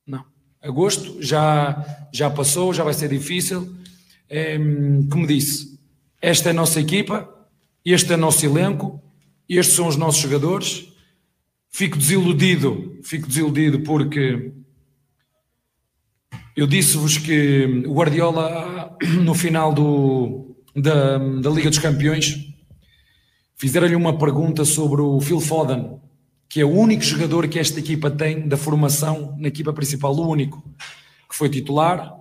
E: Não. Agosto já, já passou, já vai ser difícil. É, como disse, esta é a nossa equipa, este é o nosso elenco, estes são os nossos jogadores Fico desiludido, fico desiludido porque eu disse-vos que o Guardiola, no final do, da, da Liga dos Campeões, fizeram-lhe uma pergunta sobre o Phil Foden, que é o único jogador que esta equipa tem da formação na equipa principal, o único, que foi titular,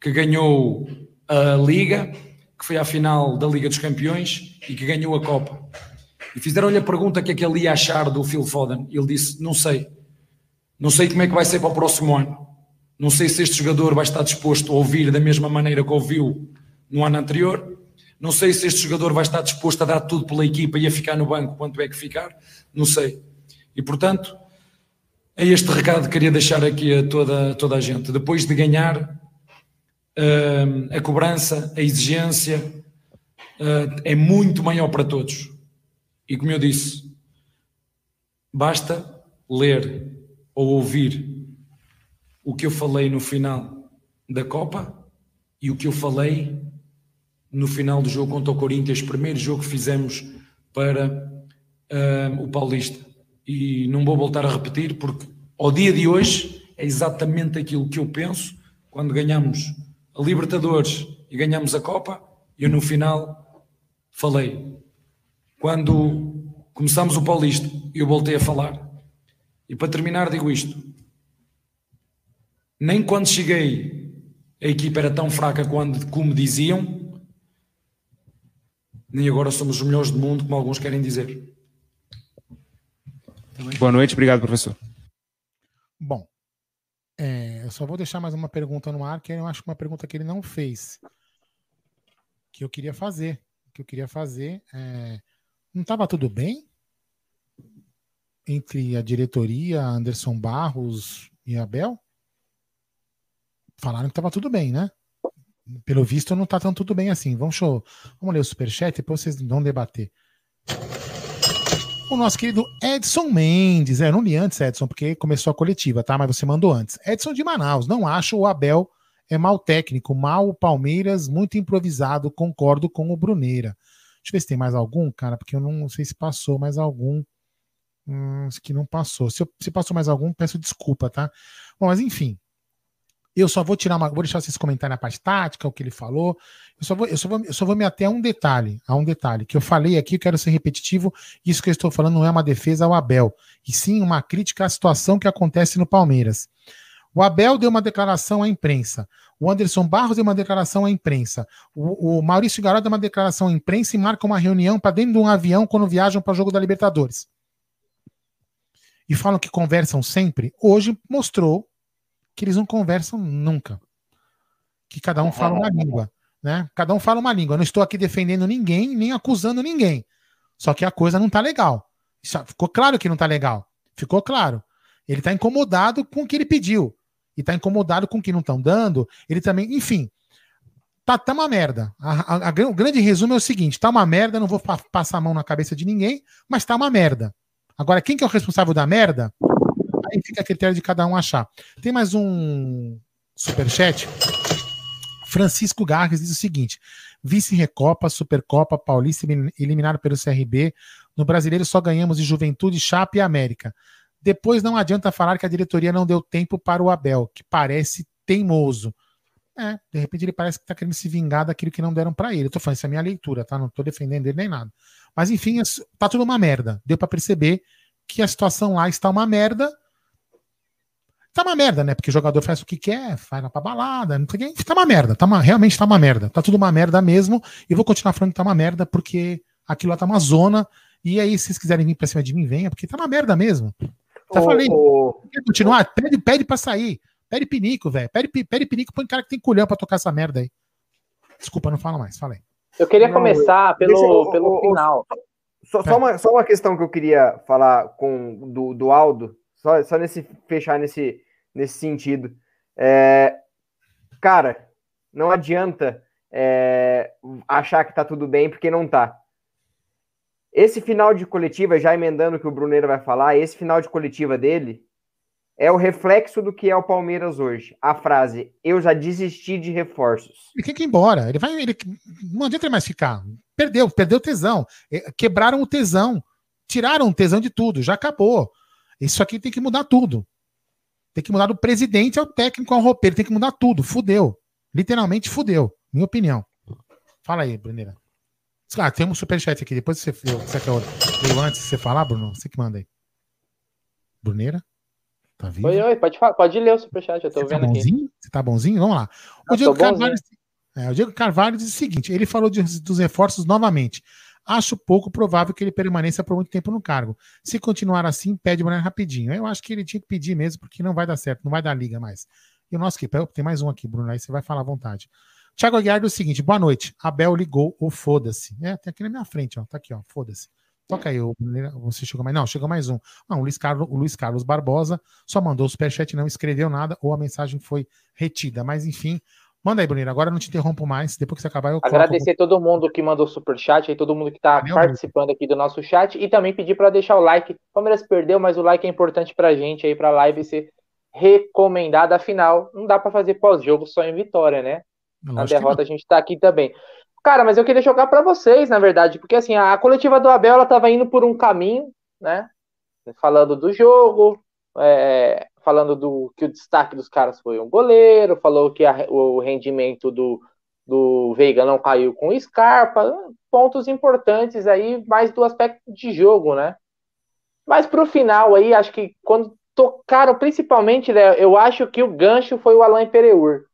E: que ganhou a Liga, que foi à final da Liga dos Campeões e que ganhou a Copa. E fizeram-lhe a pergunta que é que ele ia achar do Phil Foden. Ele disse: Não sei. Não sei como é que vai ser para o próximo ano. Não sei se este jogador vai estar disposto a ouvir da mesma maneira que ouviu no ano anterior. Não sei se este jogador vai estar disposto a dar tudo pela equipa e a ficar no banco quanto é que ficar. Não sei. E portanto, é este recado que queria deixar aqui a toda, a toda a gente. Depois de ganhar, uh, a cobrança, a exigência uh, é muito maior para todos. E como eu disse, basta ler ou ouvir o que eu falei no final da Copa e o que eu falei no final do jogo contra o Corinthians, primeiro jogo que fizemos para uh, o Paulista. E não vou voltar a repetir, porque ao dia de hoje é exatamente aquilo que eu penso quando ganhamos a Libertadores e ganhamos a Copa. Eu no final falei quando começámos o Paulista, eu voltei a falar. E para terminar, digo isto: nem quando cheguei a equipa era tão fraca quando, como diziam, nem agora somos os melhores do mundo, como alguns querem dizer.
D: Boa noite, obrigado, professor.
A: Bom, é, eu só vou deixar mais uma pergunta no ar, que eu acho que uma pergunta que ele não fez, que eu queria fazer, que eu queria fazer. É, não estava tudo bem entre a diretoria, Anderson Barros e Abel? Falaram que estava tudo bem, né? pelo visto não tá tão tudo bem assim. Vamos, show, vamos ler o superchat, depois vocês vão debater. O nosso querido Edson Mendes, é, não li antes, Edson, porque começou a coletiva, tá? Mas você mandou antes. Edson de Manaus, não acho o Abel é mal técnico, mal o Palmeiras, muito improvisado, concordo com o Bruneira. Deixa eu ver se tem mais algum, cara, porque eu não sei se passou mais algum. Hum, que não passou. Se, eu, se passou mais algum, peço desculpa, tá? Bom, mas enfim. Eu só vou tirar uma. Vou deixar vocês comentarem a parte tática, o que ele falou. Eu só vou, eu só vou, eu só vou me ater a um detalhe, a um detalhe, que eu falei aqui, eu quero ser repetitivo. Isso que eu estou falando não é uma defesa ao Abel, e sim uma crítica à situação que acontece no Palmeiras. O Abel deu uma declaração à imprensa. O Anderson Barros deu uma declaração à imprensa. O, o Maurício Garoto deu uma declaração à imprensa e marca uma reunião para dentro de um avião quando viajam para o jogo da Libertadores. E falam que conversam sempre. Hoje mostrou que eles não conversam nunca. Que cada um fala uma língua. Né? Cada um fala uma língua. Eu não estou aqui defendendo ninguém, nem acusando ninguém. Só que a coisa não está legal. Ficou claro que não está legal. Ficou claro. Ele está incomodado com o que ele pediu e tá incomodado com o que não estão dando, ele também, enfim, tá, tá uma merda. A, a, a, o grande resumo é o seguinte: tá uma merda, não vou pa passar a mão na cabeça de ninguém, mas tá uma merda. Agora, quem que é o responsável da merda? Aí fica a critério de cada um achar. Tem mais um superchat. Francisco Garres diz o seguinte: vice-recopa, supercopa, paulista eliminado pelo CRB. No brasileiro só ganhamos de Juventude, Chape e América. Depois não adianta falar que a diretoria não deu tempo para o Abel, que parece teimoso. É, de repente ele parece que está querendo se vingar daquilo que não deram para ele. Eu tô falando, isso é a minha leitura, tá? Não tô defendendo ele nem nada. Mas enfim, tá tudo uma merda. Deu para perceber que a situação lá está uma merda. Tá uma merda, né? Porque o jogador faz o que quer, vai lá pra balada, não que. Tá uma merda, tá uma, realmente tá uma merda. Tá tudo uma merda mesmo. E vou continuar falando que tá uma merda porque aquilo lá tá uma zona. E aí, se vocês quiserem vir pra cima de mim, venha, porque tá uma merda mesmo. Já falei. Quer continuar? Pede, pede pra sair. Pede pinico, velho. Pede, pede pinico põe cara que tem culhão pra tocar essa merda aí. Desculpa, não fala mais. Falei.
B: Eu queria não, começar pelo, eu, pelo final.
C: Só, só, uma, só uma questão que eu queria falar com do, do Aldo, só, só nesse fechar nesse, nesse sentido. É, cara, não adianta é, achar que tá tudo bem, porque não tá. Esse final de coletiva, já emendando o que o Bruneiro vai falar, esse final de coletiva dele é o reflexo do que é o Palmeiras hoje. A frase: Eu já desisti de reforços.
A: Ele tem que ir embora. Ele vai. Ele, não adianta ele mais ficar. Perdeu, perdeu tesão. É, quebraram o tesão. Tiraram o tesão de tudo. Já acabou. Isso aqui tem que mudar tudo. Tem que mudar do presidente ao técnico ao roupeiro. Tem que mudar tudo. Fudeu. Literalmente fudeu. Minha opinião. Fala aí, Bruneira. Ah, tem um superchat aqui. Depois você, você quer eu antes você falar, Bruno? Você que manda aí. Bruneira?
B: Tá vivo? Oi, oi, pode, falar, pode ler o superchat, eu tô você tá vendo tá
A: bonzinho? aqui. Você tá bonzinho? Vamos lá. O Diego, Carvalho, é, o Diego Carvalho diz o seguinte: ele falou de, dos reforços novamente. Acho pouco provável que ele permaneça por muito tempo no cargo. Se continuar assim, pede o rapidinho. Eu acho que ele tinha que pedir mesmo, porque não vai dar certo, não vai dar liga mais. E o nosso aqui, tem mais um aqui, Bruno, aí você vai falar à vontade. Tiago Aguiar é o seguinte: boa noite. Abel ligou o foda-se. É, tem aqui na minha frente, ó. Tá aqui, ó. Foda-se. Toca aí, você chegou mais. Não, chegou mais um. Não, o Luiz Carlos, o Luiz Carlos Barbosa só mandou o superchat, não escreveu nada, ou a mensagem foi retida. Mas enfim, manda aí, Bruneiro. Agora não te interrompo mais. Depois que você acabar, eu
B: Agradecer coloco... todo mundo que mandou superchat aí, todo mundo que tá participando aqui do nosso chat. E também pedir para deixar o like. Palmeiras perdeu, mas o like é importante pra gente aí, pra live ser recomendada. Afinal, não dá para fazer pós-jogo só em vitória, né? Na derrota a gente tá aqui também. Cara, mas eu queria jogar para vocês, na verdade, porque assim, a coletiva do Abel, ela tava indo por um caminho, né? Falando do jogo, é, falando do que o destaque dos caras foi um goleiro, falou que a, o rendimento do, do Veiga não caiu com o Scarpa, pontos importantes aí, mais do aspecto de jogo, né? Mas pro final aí, acho que quando tocaram, principalmente, né, eu acho que o gancho foi o Alain Pereur.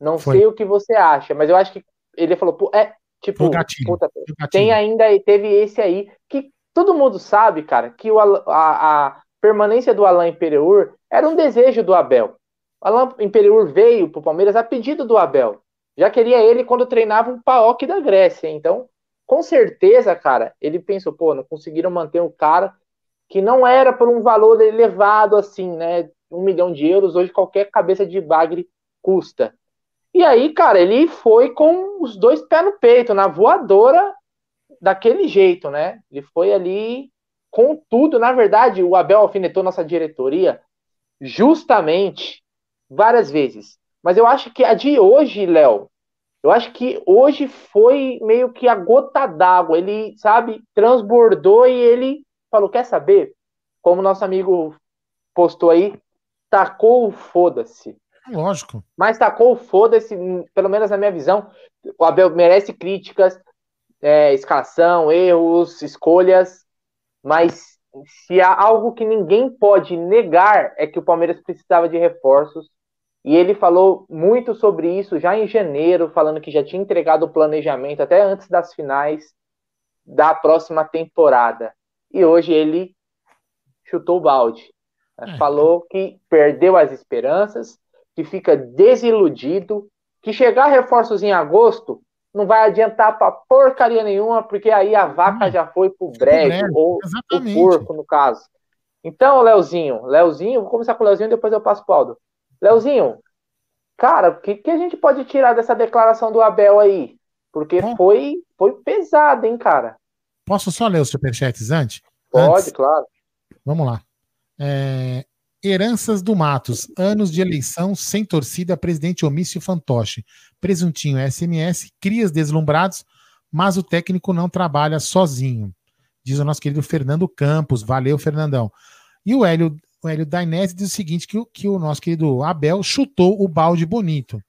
B: Não Foi. sei o que você acha, mas eu acho que ele falou, é, tipo, puta, tem ainda, teve esse aí, que todo mundo sabe, cara, que o, a, a permanência do Alain Imperiur era um desejo do Abel. O Alain Imperiur veio pro Palmeiras a pedido do Abel. Já queria ele quando treinava um PAOK da Grécia. Então, com certeza, cara, ele pensou, pô, não conseguiram manter um cara que não era por um valor elevado assim, né? Um milhão de euros, hoje qualquer cabeça de bagre custa. E aí, cara, ele foi com os dois pés no peito, na voadora, daquele jeito, né? Ele foi ali com tudo. Na verdade, o Abel alfinetou nossa diretoria justamente várias vezes. Mas eu acho que a de hoje, Léo, eu acho que hoje foi meio que a gota d'água. Ele, sabe, transbordou e ele falou: quer saber? Como nosso amigo postou aí, tacou o foda-se.
A: Lógico.
B: Mas tacou o foda-se, pelo menos na minha visão. O Abel merece críticas, é, escalação, erros, escolhas, mas se há algo que ninguém pode negar é que o Palmeiras precisava de reforços. E ele falou muito sobre isso já em janeiro, falando que já tinha entregado o planejamento até antes das finais da próxima temporada. E hoje ele chutou o balde. É. Falou que perdeu as esperanças, que fica desiludido, que chegar reforços em agosto não vai adiantar para porcaria nenhuma, porque aí a vaca hum, já foi pro brejo, ou o porco, no caso. Então, Leozinho, Leozinho, vou começar com o Leozinho, depois eu passo pro Aldo. Leozinho, cara, o que, que a gente pode tirar dessa declaração do Abel aí? Porque Bom, foi, foi pesado, hein, cara?
A: Posso só ler os superchats antes?
B: Pode, antes? claro.
A: Vamos lá. É, Heranças do Matos, anos de eleição sem torcida, presidente omício fantoche. Presuntinho SMS, crias deslumbrados, mas o técnico não trabalha sozinho. Diz o nosso querido Fernando Campos. Valeu, Fernandão. E o Hélio, o Hélio Dainese diz o seguinte: que, que o nosso querido Abel chutou o balde bonito.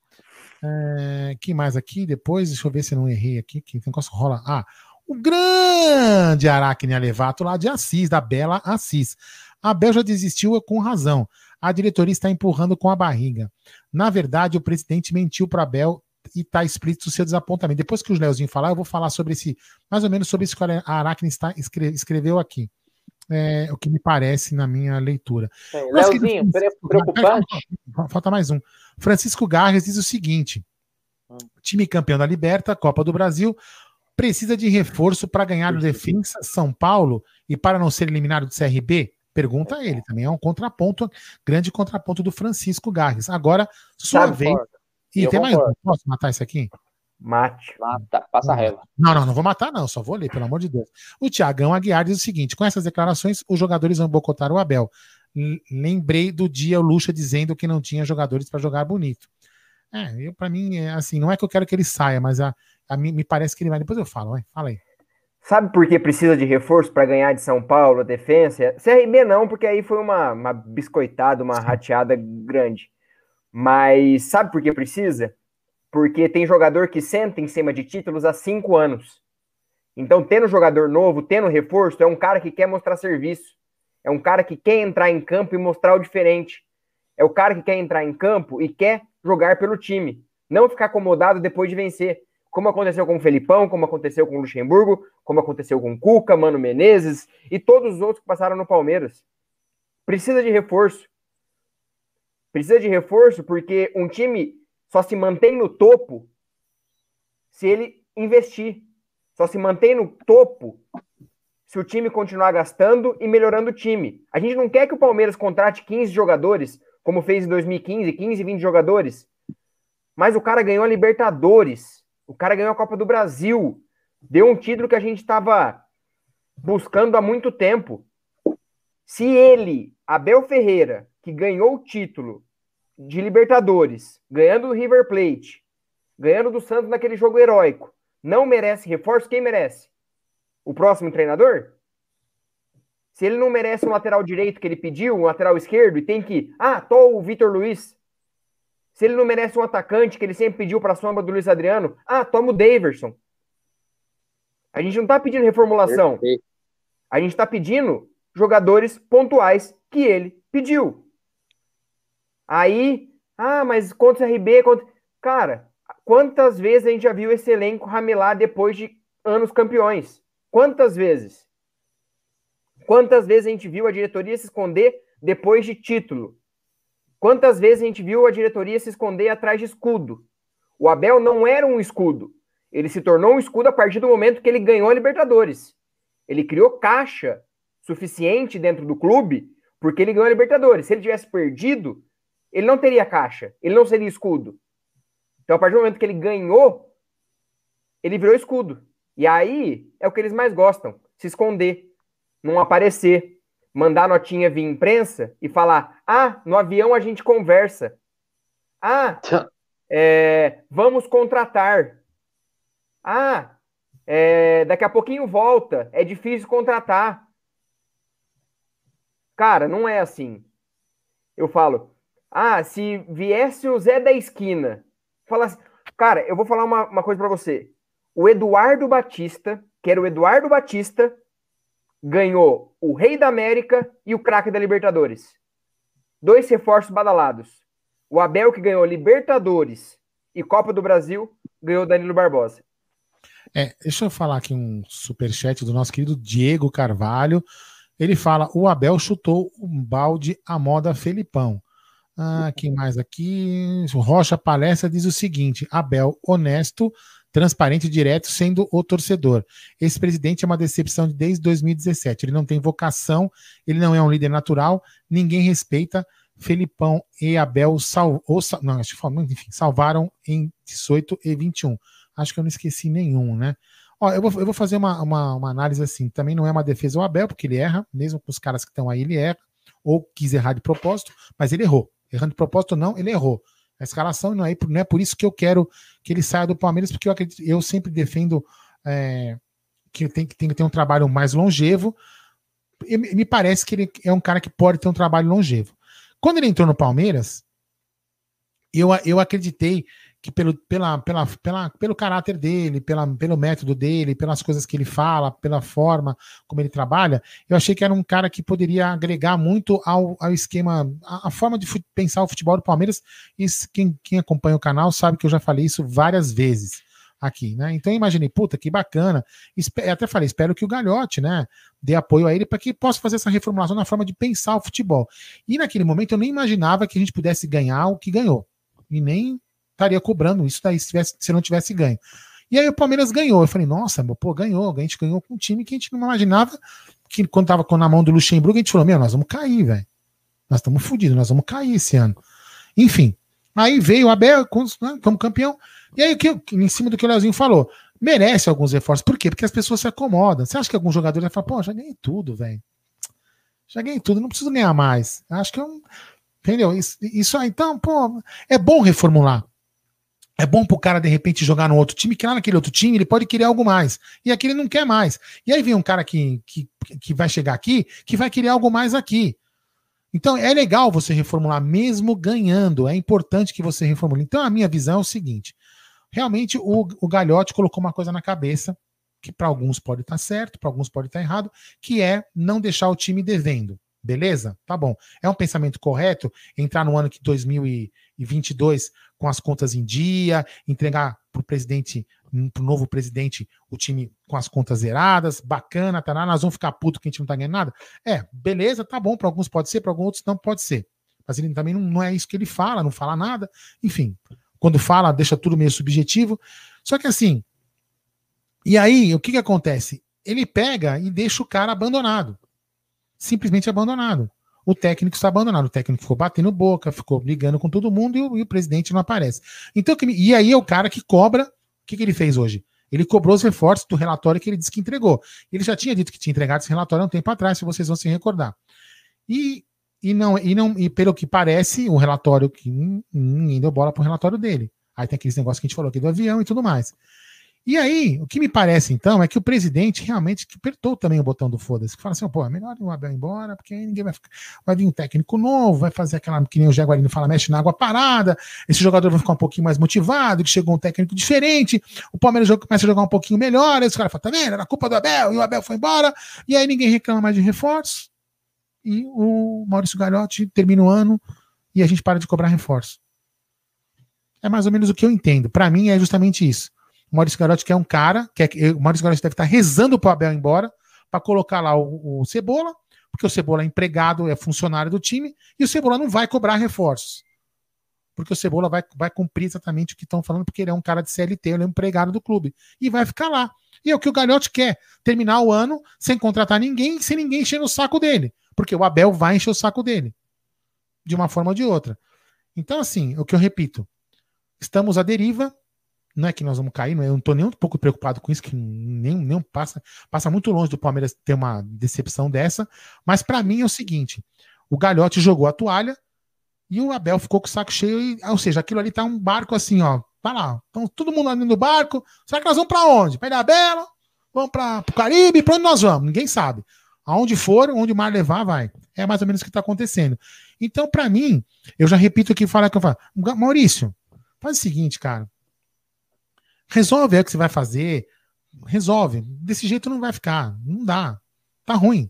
A: É, que mais aqui? Depois, deixa eu ver se eu não errei aqui. Que rola. Ah, o grande Aracne Alevato lá de Assis, da Bela Assis. Abel já desistiu com razão. A diretoria está empurrando com a barriga. Na verdade, o presidente mentiu para Abel e está explícito o seu desapontamento. Depois que o Leozinho falar, eu vou falar sobre esse, mais ou menos sobre isso que a Aracne está, escreveu aqui. É, o que me parece na minha leitura.
B: É, Leozinho, preocupante.
A: Falta mais um. Francisco Garres diz o seguinte: time campeão da Liberta, Copa do Brasil, precisa de reforço para ganhar o Defensa São Paulo e para não ser eliminado do CRB? Pergunta a ele, também é um contraponto, grande contraponto do Francisco Garres. Agora, sua Sabe, vez. E tem mais um. Posso matar isso aqui?
C: Mate.
B: Mata, passa a régua.
A: Não, não, não vou matar, não, só vou ler, pelo amor de Deus. O Tiagão Aguiar diz o seguinte: com essas declarações, os jogadores vão boicotar o Abel. Lembrei do dia o Lucha dizendo que não tinha jogadores para jogar bonito. É, eu, para mim, é assim, não é que eu quero que ele saia, mas a, a mim, me parece que ele vai. Depois eu falo, vai, fala aí.
C: Sabe por que precisa de reforço para ganhar de São Paulo, a defesa? CRB não, porque aí foi uma, uma biscoitada, uma rateada grande. Mas sabe por que precisa? Porque tem jogador que senta em cima de títulos há cinco anos. Então, tendo jogador novo, tendo reforço, é um cara que quer mostrar serviço. É um cara que quer entrar em campo e mostrar o diferente. É o cara que quer entrar em campo e quer jogar pelo time. Não ficar acomodado depois de vencer como aconteceu com o Felipão, como aconteceu com o Luxemburgo, como aconteceu com o Cuca, Mano Menezes e todos os outros que passaram no Palmeiras. Precisa de reforço. Precisa de reforço porque um time só se mantém no topo se ele investir. Só se mantém no topo se o time continuar gastando e melhorando o time. A gente não quer que o Palmeiras contrate 15 jogadores, como fez em 2015, 15, 20 jogadores. Mas o cara ganhou a Libertadores o cara ganhou a Copa do Brasil. Deu um título que a gente estava buscando há muito tempo. Se ele, Abel Ferreira, que ganhou o título de Libertadores, ganhando o River Plate, ganhando do Santos naquele jogo heróico, não merece reforço, quem merece? O próximo treinador? Se ele não merece um lateral direito que ele pediu, um lateral esquerdo, e tem que. Ah, tô o Vitor Luiz. Se ele não merece um atacante que ele sempre pediu para a sombra do Luiz Adriano, ah, toma o Daverson. A gente não está pedindo reformulação. Perfeito. A gente está pedindo jogadores pontuais que ele pediu. Aí, ah, mas contra o RB, contra... cara, quantas vezes a gente já viu esse elenco ramelar depois de anos campeões? Quantas vezes? Quantas vezes a gente viu a diretoria se esconder depois de título? Quantas vezes a gente viu a diretoria se esconder atrás de escudo? O Abel não era um escudo. Ele se tornou um escudo a partir do momento que ele ganhou a Libertadores. Ele criou caixa suficiente dentro do clube porque ele ganhou a Libertadores. Se ele tivesse perdido, ele não teria caixa, ele não seria escudo. Então, a partir do momento que ele ganhou, ele virou escudo. E aí é o que eles mais gostam: se esconder, não aparecer, mandar notinha via imprensa e falar: ah, no avião a gente conversa. Ah, é, vamos contratar. Ah, é, daqui a pouquinho volta. É difícil contratar. Cara, não é assim. Eu falo, ah, se viesse o Zé da esquina, fala assim, cara, eu vou falar uma, uma coisa para você. O Eduardo Batista, que era o Eduardo Batista, ganhou o Rei da América e o craque da Libertadores. Dois reforços badalados. O Abel, que ganhou Libertadores e Copa do Brasil, ganhou Danilo Barbosa.
A: É, deixa eu falar aqui um superchat do nosso querido Diego Carvalho. Ele fala: o Abel chutou um balde à moda Felipão. Ah, quem mais aqui? Rocha Palestra diz o seguinte: Abel, honesto, transparente e direto, sendo o torcedor. Esse presidente é uma decepção desde 2017. Ele não tem vocação, ele não é um líder natural, ninguém respeita. Felipão e Abel sal, ou, não, acho que, enfim, salvaram em 18 e 21. Acho que eu não esqueci nenhum, né? Ó, eu vou, eu vou fazer uma, uma, uma, análise assim. Também não é uma defesa ao Abel, porque ele erra, mesmo com os caras que estão aí, ele erra, ou quis errar de propósito, mas ele errou. Errando de propósito, não, ele errou. A escalação não é, não é por isso que eu quero que ele saia do Palmeiras, porque eu, acredito, eu sempre defendo é, que tem, tem que ter um trabalho mais longevo. E, me parece que ele é um cara que pode ter um trabalho longevo. Quando ele entrou no Palmeiras, eu, eu acreditei que pelo, pela, pela, pela, pelo caráter dele, pela, pelo método dele, pelas coisas que ele fala, pela forma como ele trabalha, eu achei que era um cara que poderia agregar muito ao, ao esquema, a forma de pensar o futebol do Palmeiras. E quem, quem acompanha o canal sabe que eu já falei isso várias vezes aqui, né? Então eu imaginei, puta, que bacana. Até falei, espero que o Galhote, né, dê apoio a ele para que possa fazer essa reformulação na forma de pensar o futebol. E naquele momento eu nem imaginava que a gente pudesse ganhar o que ganhou. E nem estaria cobrando isso daí se, tivesse, se não tivesse ganho. E aí o Palmeiras ganhou. Eu falei, nossa, pô, ganhou. A gente ganhou com um time que a gente não imaginava que quando tava na mão do Luxemburgo, a gente falou, meu, nós vamos cair, velho. Nós estamos fodidos, nós vamos cair esse ano. Enfim, aí veio o Abel né, como campeão. E aí, que, em cima do que o Leozinho falou, merece alguns reforços. Por quê? Porque as pessoas se acomodam. Você acha que algum jogador vai falar, pô, já ganhei tudo, velho. Já ganhei tudo, não preciso ganhar mais. Acho que é um. Entendeu? Isso, isso aí, então, pô, é bom reformular. É bom pro cara, de repente, jogar no outro time, que lá naquele outro time ele pode querer algo mais. E aqui ele não quer mais. E aí vem um cara que, que, que vai chegar aqui, que vai querer algo mais aqui. Então é legal você reformular, mesmo ganhando. É importante que você reformule. Então a minha visão é o seguinte: realmente o, o colocou uma coisa na cabeça, que para alguns pode estar tá certo, para alguns pode estar tá errado, que é não deixar o time devendo. Beleza? Tá bom. É um pensamento correto entrar no ano que 2022 com as contas em dia, entregar para o presidente, para o novo presidente, o time com as contas zeradas, bacana, tá lá, nós vamos ficar puto que a gente não tá ganhando nada. É, beleza, tá bom, para alguns pode ser, para alguns outros não pode ser. Mas ele também não, não é isso que ele fala, não fala nada. Enfim, quando fala, deixa tudo meio subjetivo. Só que assim, e aí, o que que acontece? Ele pega e deixa o cara abandonado simplesmente abandonado. O técnico está abandonado. O técnico ficou batendo boca, ficou brigando com todo mundo e o, e o presidente não aparece. Então, e aí é o cara que cobra. O que, que ele fez hoje? Ele cobrou os reforços do relatório que ele disse que entregou. Ele já tinha dito que tinha entregado esse relatório há um tempo atrás, se vocês vão se recordar. E, e não, e não, e pelo que parece, o relatório que ninguém deu bola para o relatório dele. Aí tem aqueles negócios que a gente falou aqui do avião e tudo mais. E aí, o que me parece então é que o presidente realmente apertou também o botão do foda-se, que fala assim: pô, é melhor o Abel embora, porque aí ninguém vai ficar. Vai vir um técnico novo, vai fazer aquela que nem o Jaguarino fala, mexe na água parada, esse jogador vai ficar um pouquinho mais motivado, que chegou um técnico diferente, o Palmeiras começa a jogar um pouquinho melhor, aí os caras falam, tá vendo? Era culpa do Abel, e o Abel foi embora, e aí ninguém reclama mais de reforço, e o Maurício Gagliotti termina o ano e a gente para de cobrar reforço. É mais ou menos o que eu entendo. Para mim é justamente isso o Maurício Garotti que é um cara, que é, o Maurício Garotti deve estar rezando para o Abel embora, para colocar lá o, o, Cebola, porque o Cebola é empregado, é funcionário do time, e o Cebola não vai cobrar reforços. Porque o Cebola vai, vai cumprir exatamente o que estão falando, porque ele é um cara de CLT, ele é um empregado do clube. E vai ficar lá. E é o que o Galhote quer: terminar o ano sem contratar ninguém, sem ninguém encher o saco dele. Porque o Abel vai encher o saco dele. De uma forma ou de outra. Então, assim, o que eu repito: estamos à deriva. Não é que nós vamos cair, não é, eu não estou nem um pouco preocupado com isso, que nem, nem passa, passa muito longe do Palmeiras ter uma decepção dessa. Mas para mim é o seguinte: o Galhote jogou a toalha e o Abel ficou com o saco cheio, e, ou seja, aquilo ali tá um barco assim, ó. Tá lá. Então, todo mundo ali no barco. Será que nós vamos para onde? Para Ilhabela? Vamos para o Caribe? Para onde nós vamos? Ninguém sabe. Aonde for, onde o mar levar, vai. É mais ou menos o que está acontecendo. Então, para mim, eu já repito aqui, fala que eu falo, Maurício, faz o seguinte, cara. Resolve o que você vai fazer. Resolve. Desse jeito não vai ficar. Não dá. Tá ruim.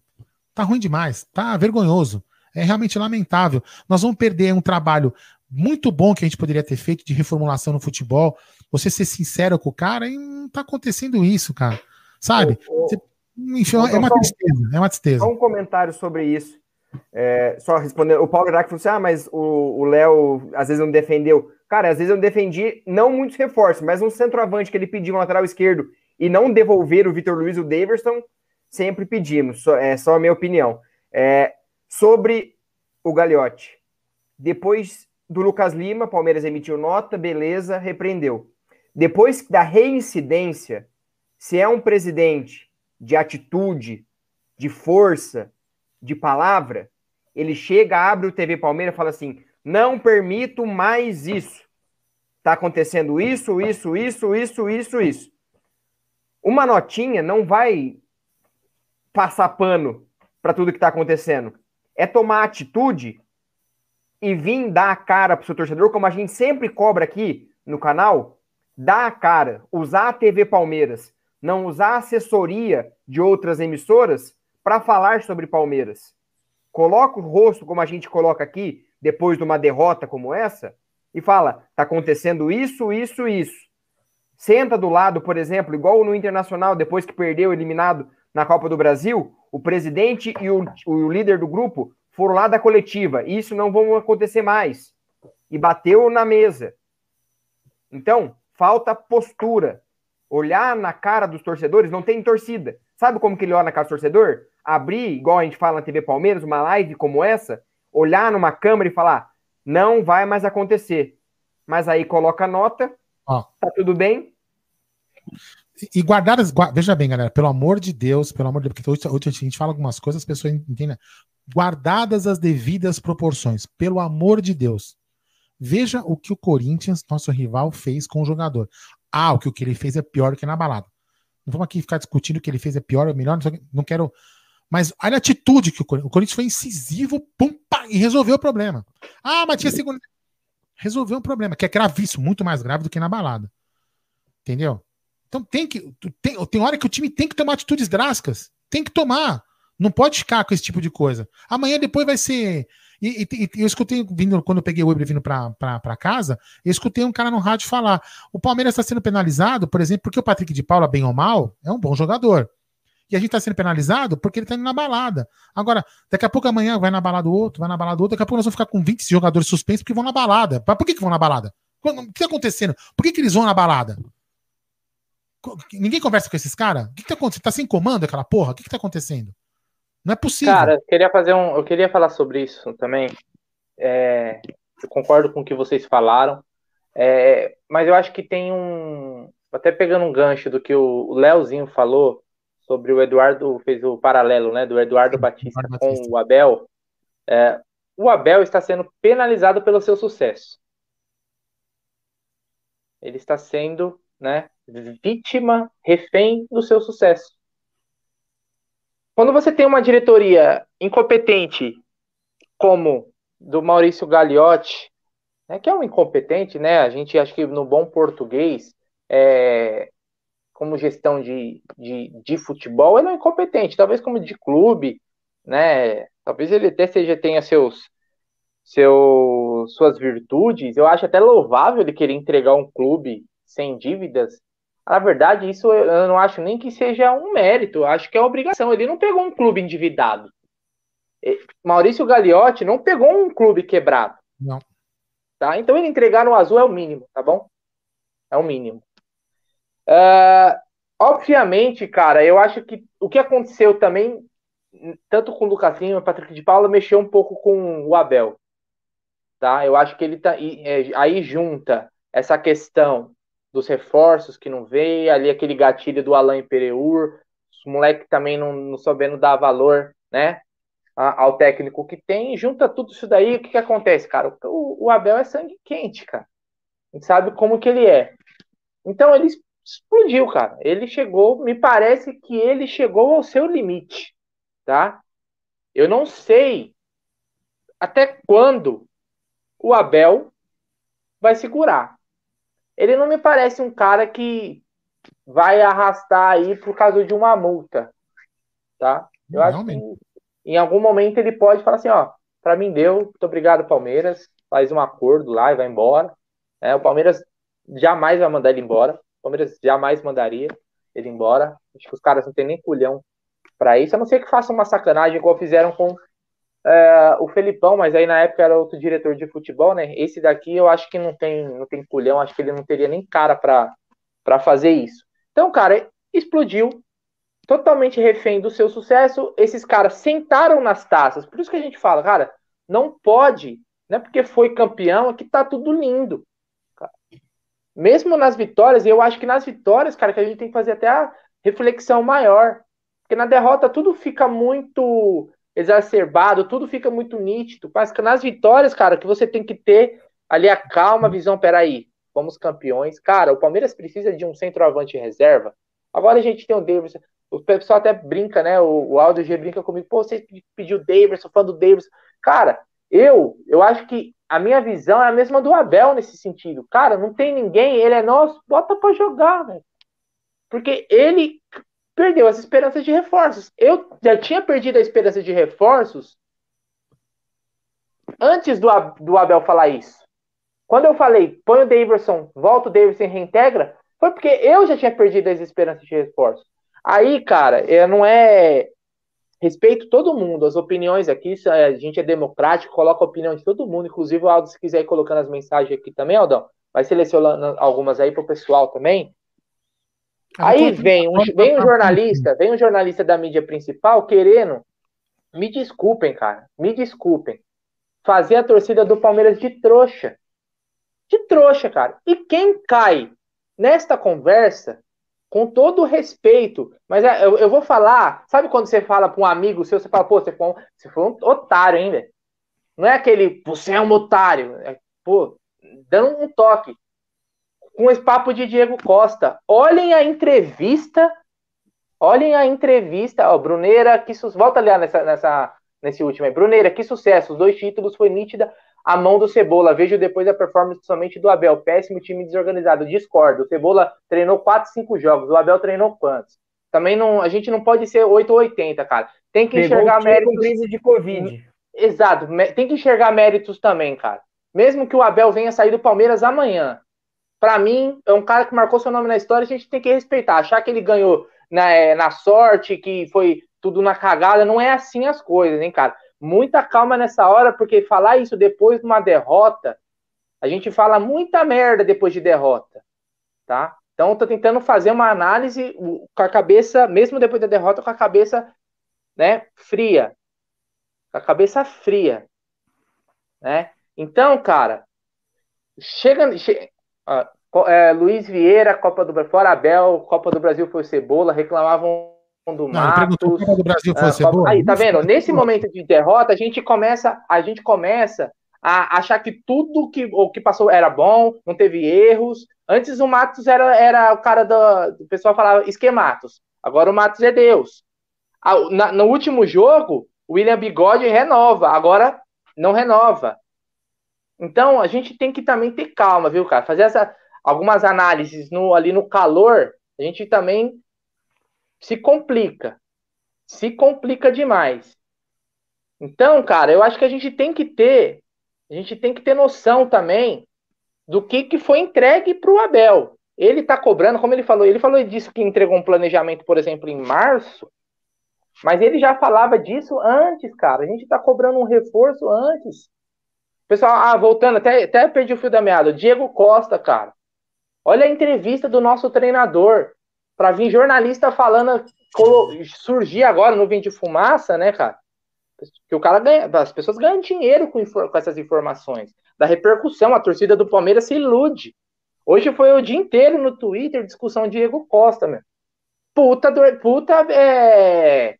A: Tá ruim demais. Tá vergonhoso. É realmente lamentável. Nós vamos perder um trabalho muito bom que a gente poderia ter feito de reformulação no futebol. Você ser sincero com o cara e não tá acontecendo isso, cara. Sabe? Você, enfim, é uma tristeza. É uma tristeza.
C: Só um comentário sobre isso. É, só respondendo, o Paulo Iraque falou assim: ah, mas o Léo às vezes não defendeu. Cara, às vezes eu defendi não muitos reforços, mas um centroavante que ele pediu um lateral esquerdo e não devolver o Vitor Luiz o Daverson, sempre pedimos. Só, é só a minha opinião. É, sobre o Gagliotti. Depois do Lucas Lima, Palmeiras emitiu nota, beleza, repreendeu. Depois da reincidência, se é um presidente de atitude, de força, de palavra, ele chega, abre o TV Palmeiras e fala assim: não permito mais isso. Tá acontecendo isso, isso, isso, isso, isso, isso. Uma notinha não vai passar pano para tudo que está acontecendo. É tomar atitude e vir dar a cara pro seu torcedor, como a gente sempre cobra aqui no canal, dar a cara, usar a TV Palmeiras, não usar a assessoria de outras emissoras para falar sobre Palmeiras. Coloca o rosto, como a gente coloca aqui, depois de uma derrota como essa, e fala: tá acontecendo isso, isso, isso. Senta do lado, por exemplo, igual no Internacional, depois que perdeu eliminado na Copa do Brasil, o presidente e o, o líder do grupo foram lá da coletiva. Isso não vai acontecer mais. E bateu na mesa. Então, falta postura. Olhar na cara dos torcedores, não tem torcida. Sabe como que ele olha na cara do torcedor? Abrir, igual a gente fala na TV Palmeiras, uma live como essa, olhar numa câmera e falar: não vai mais acontecer. Mas aí coloca a nota, Ó. tá tudo bem.
A: E guardadas, veja bem, galera, pelo amor de Deus, pelo amor de Deus, porque hoje, hoje a gente fala algumas coisas, as pessoas entendem. Guardadas as devidas proporções, pelo amor de Deus. Veja o que o Corinthians, nosso rival, fez com o jogador. Ah, o que, o que ele fez é pior que na balada. Não vamos aqui ficar discutindo o que ele fez é pior ou melhor, não quero. Mas olha a atitude que o Corinthians. O Corinthians foi incisivo, pum, pá, e resolveu o problema. Ah, mas tinha segunda. Resolveu um problema, que é gravíssimo, muito mais grave do que na balada. Entendeu? Então tem que. Tem, tem hora que o time tem que tomar atitudes drásticas. Tem que tomar. Não pode ficar com esse tipo de coisa. Amanhã depois vai ser. E, e, e eu escutei, vindo, quando eu peguei o Uber vindo para casa, eu escutei um cara no rádio falar: o Palmeiras está sendo penalizado, por exemplo, porque o Patrick de Paula, bem ou mal, é um bom jogador. E a gente está sendo penalizado porque ele está indo na balada. Agora, daqui a pouco amanhã vai na balada o outro, vai na balada o outro, daqui a pouco nós vamos ficar com 20 jogadores suspensos porque vão na balada. Por que, que vão na balada? O que está acontecendo? Por que, que eles vão na balada? Ninguém conversa com esses caras? O que, que tá acontecendo? Tá sem comando aquela porra? O que, que tá acontecendo? Não é possível.
B: Cara, eu queria fazer um. Eu queria falar sobre isso também. É, eu concordo com o que vocês falaram. É, mas eu acho que tem um. Até pegando um gancho do que o Leozinho falou sobre o Eduardo, fez o paralelo, né? Do Eduardo Batista com o Abel. É, o Abel está sendo penalizado pelo seu sucesso. Ele está sendo, né? vítima, refém do seu sucesso. Quando você tem uma diretoria incompetente, como do Maurício Gagliotti, né, que é um incompetente, né? A gente acha que no bom português, é, como gestão de, de, de futebol, ele é incompetente. Talvez como de clube, né? Talvez ele até seja tenha seus, seu, suas virtudes. Eu acho até louvável ele querer entregar um clube sem dívidas na verdade, isso eu não acho nem que seja um mérito, acho que é obrigação. Ele não pegou um clube endividado. Maurício Gagliotti não pegou um clube quebrado.
A: Não.
B: Tá? Então ele entregar no azul é o mínimo, tá bom? É o mínimo. Uh, obviamente, cara, eu acho que o que aconteceu também, tanto com o Lucas Lima e o Patrick de Paula, mexeu um pouco com o Abel. Tá? Eu acho que ele tá. É, aí junta essa questão dos reforços que não veio, ali aquele gatilho do Alain Pereur, os moleques também não, não sabendo dar valor, né, ao técnico que tem, junta tudo isso daí, o que, que acontece, cara? O, o Abel é sangue quente, cara. A gente sabe como que ele é. Então ele explodiu, cara. Ele chegou, me parece que ele chegou ao seu limite, tá? Eu não sei até quando o Abel vai segurar. Ele não me parece um cara que vai arrastar aí por causa de uma multa, tá? Eu acho que em algum momento ele pode falar assim, ó, para mim deu, muito obrigado Palmeiras, faz um acordo lá e vai embora. É, o Palmeiras jamais vai mandar ele embora. O Palmeiras jamais mandaria ele embora. Acho que os caras não tem nem culhão para isso, a não ser que façam uma sacanagem igual fizeram com é, o Felipão, mas aí na época era outro diretor de futebol, né? Esse daqui eu acho que não tem, não tem culhão, acho que ele não teria nem cara para fazer isso. Então, cara, explodiu, totalmente refém do seu sucesso. Esses caras sentaram nas taças. Por isso que a gente fala, cara, não pode, não é porque foi campeão que tá tudo lindo. Cara. Mesmo nas vitórias, eu acho que nas vitórias, cara, que a gente tem que fazer até a reflexão maior. Porque na derrota tudo fica muito exacerbado, tudo fica muito nítido. Mas nas vitórias, cara, que você tem que ter ali a calma, a visão, peraí, fomos campeões. Cara, o Palmeiras precisa de um centroavante reserva. Agora a gente tem o Davidson. O pessoal até brinca, né? O, o Aldo G brinca comigo, pô, você pediu o Davidson, fã do Davidson. Cara, eu, eu acho que a minha visão é a mesma do Abel nesse sentido. Cara, não tem ninguém, ele é nosso, bota para jogar, velho. Porque ele perdeu as esperanças de reforços. Eu já tinha perdido a esperança de reforços antes do, do Abel falar isso. Quando eu falei, põe o Davidson, volta o Davidson e reintegra, foi porque eu já tinha perdido as esperanças de reforços. Aí, cara, não é. Respeito todo mundo, as opiniões aqui, a gente é democrático, coloca a opinião de todo mundo, inclusive o Aldo, se quiser ir colocando as mensagens aqui também, Aldão, vai selecionando algumas aí para o pessoal também. Aí vem um, vem um jornalista, vem um jornalista da mídia principal querendo, me desculpem, cara, me desculpem, fazer a torcida do Palmeiras de trouxa. De trouxa, cara. E quem cai nesta conversa com todo respeito, mas é, eu, eu, vou falar, sabe quando você fala para um amigo seu, você fala, pô, você foi um, você foi um otário, velho? Não é aquele, você é um otário, é, pô, dando um toque. Com esse papo de Diego Costa. Olhem a entrevista, olhem a entrevista, ó, Bruneira, que sucesso, volta ali nessa, nessa, nesse último aí, Bruneira, que sucesso, os dois títulos foi nítida a mão do Cebola. Vejo depois a performance somente do Abel. Péssimo time desorganizado. Discordo. O Cebola treinou 4, 5 jogos. O Abel treinou quantos? Também não, a gente não pode ser 8 ou 80, cara. Tem que Pegou enxergar méritos.
C: crise de Covid.
B: Exato. Tem que enxergar méritos também, cara. Mesmo que o Abel venha sair do Palmeiras amanhã. Para mim, é um cara que marcou seu nome na história, a gente tem que respeitar. Achar que ele ganhou na, é, na sorte, que foi tudo na cagada, não é assim as coisas, hein, cara muita calma nessa hora, porque falar isso depois de uma derrota, a gente fala muita merda depois de derrota, tá? Então, tô tentando fazer uma análise com a cabeça, mesmo depois da derrota, com a cabeça, né, fria. Com a cabeça fria, né? Então, cara, chega, chega é, Luiz Vieira, Copa do Brasil, Abel, Copa do Brasil foi Cebola, reclamavam do não, Matos.
A: do Brasil fosse ah,
B: Aí, tá vendo? Nesse momento de derrota, a gente começa, a gente começa a achar que tudo que, o que passou era bom, não teve erros. Antes o Matos era, era o cara do. O pessoal falava esquematos. Agora o Matos é Deus. Na, no último jogo, o William Bigode renova. Agora não renova. Então a gente tem que também ter calma, viu, cara? Fazer essa, algumas análises no, ali no calor. A gente também se complica. Se complica demais. Então, cara, eu acho que a gente tem que ter, a gente tem que ter noção também do que, que foi entregue para o Abel. Ele está cobrando, como ele falou, ele falou disso que entregou um planejamento, por exemplo, em março, mas ele já falava disso antes, cara. A gente está cobrando um reforço antes. Pessoal, ah, voltando, até, até perdi o fio da meada. Diego Costa, cara. Olha a entrevista do nosso treinador para vir jornalista falando, surgir agora no Vem de Fumaça, né, cara? Que o cara ganha, as pessoas ganham dinheiro com, com essas informações, da repercussão, a torcida do Palmeiras se ilude. Hoje foi o dia inteiro no Twitter discussão Diego Costa, meu. Puta, puta, é.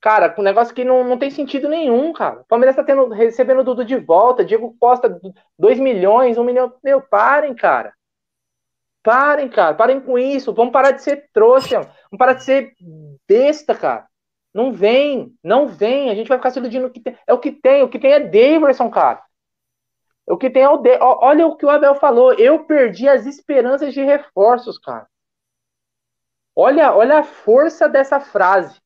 B: Cara, um negócio que não, não tem sentido nenhum, cara. O Palmeiras tá tendo, recebendo Dudu de volta, Diego Costa, 2 milhões, 1 um milhão. Meu, parem, cara. Parem, cara. Parem com isso. Vamos parar de ser trouxa. Vamos parar de ser besta, cara. Não vem, não vem. A gente vai ficar se iludindo. Que tem. É o que tem. O que tem é Daverson, cara. O que tem é o de... Olha o que o Abel falou. Eu perdi as esperanças de reforços, cara. Olha, olha a força dessa frase.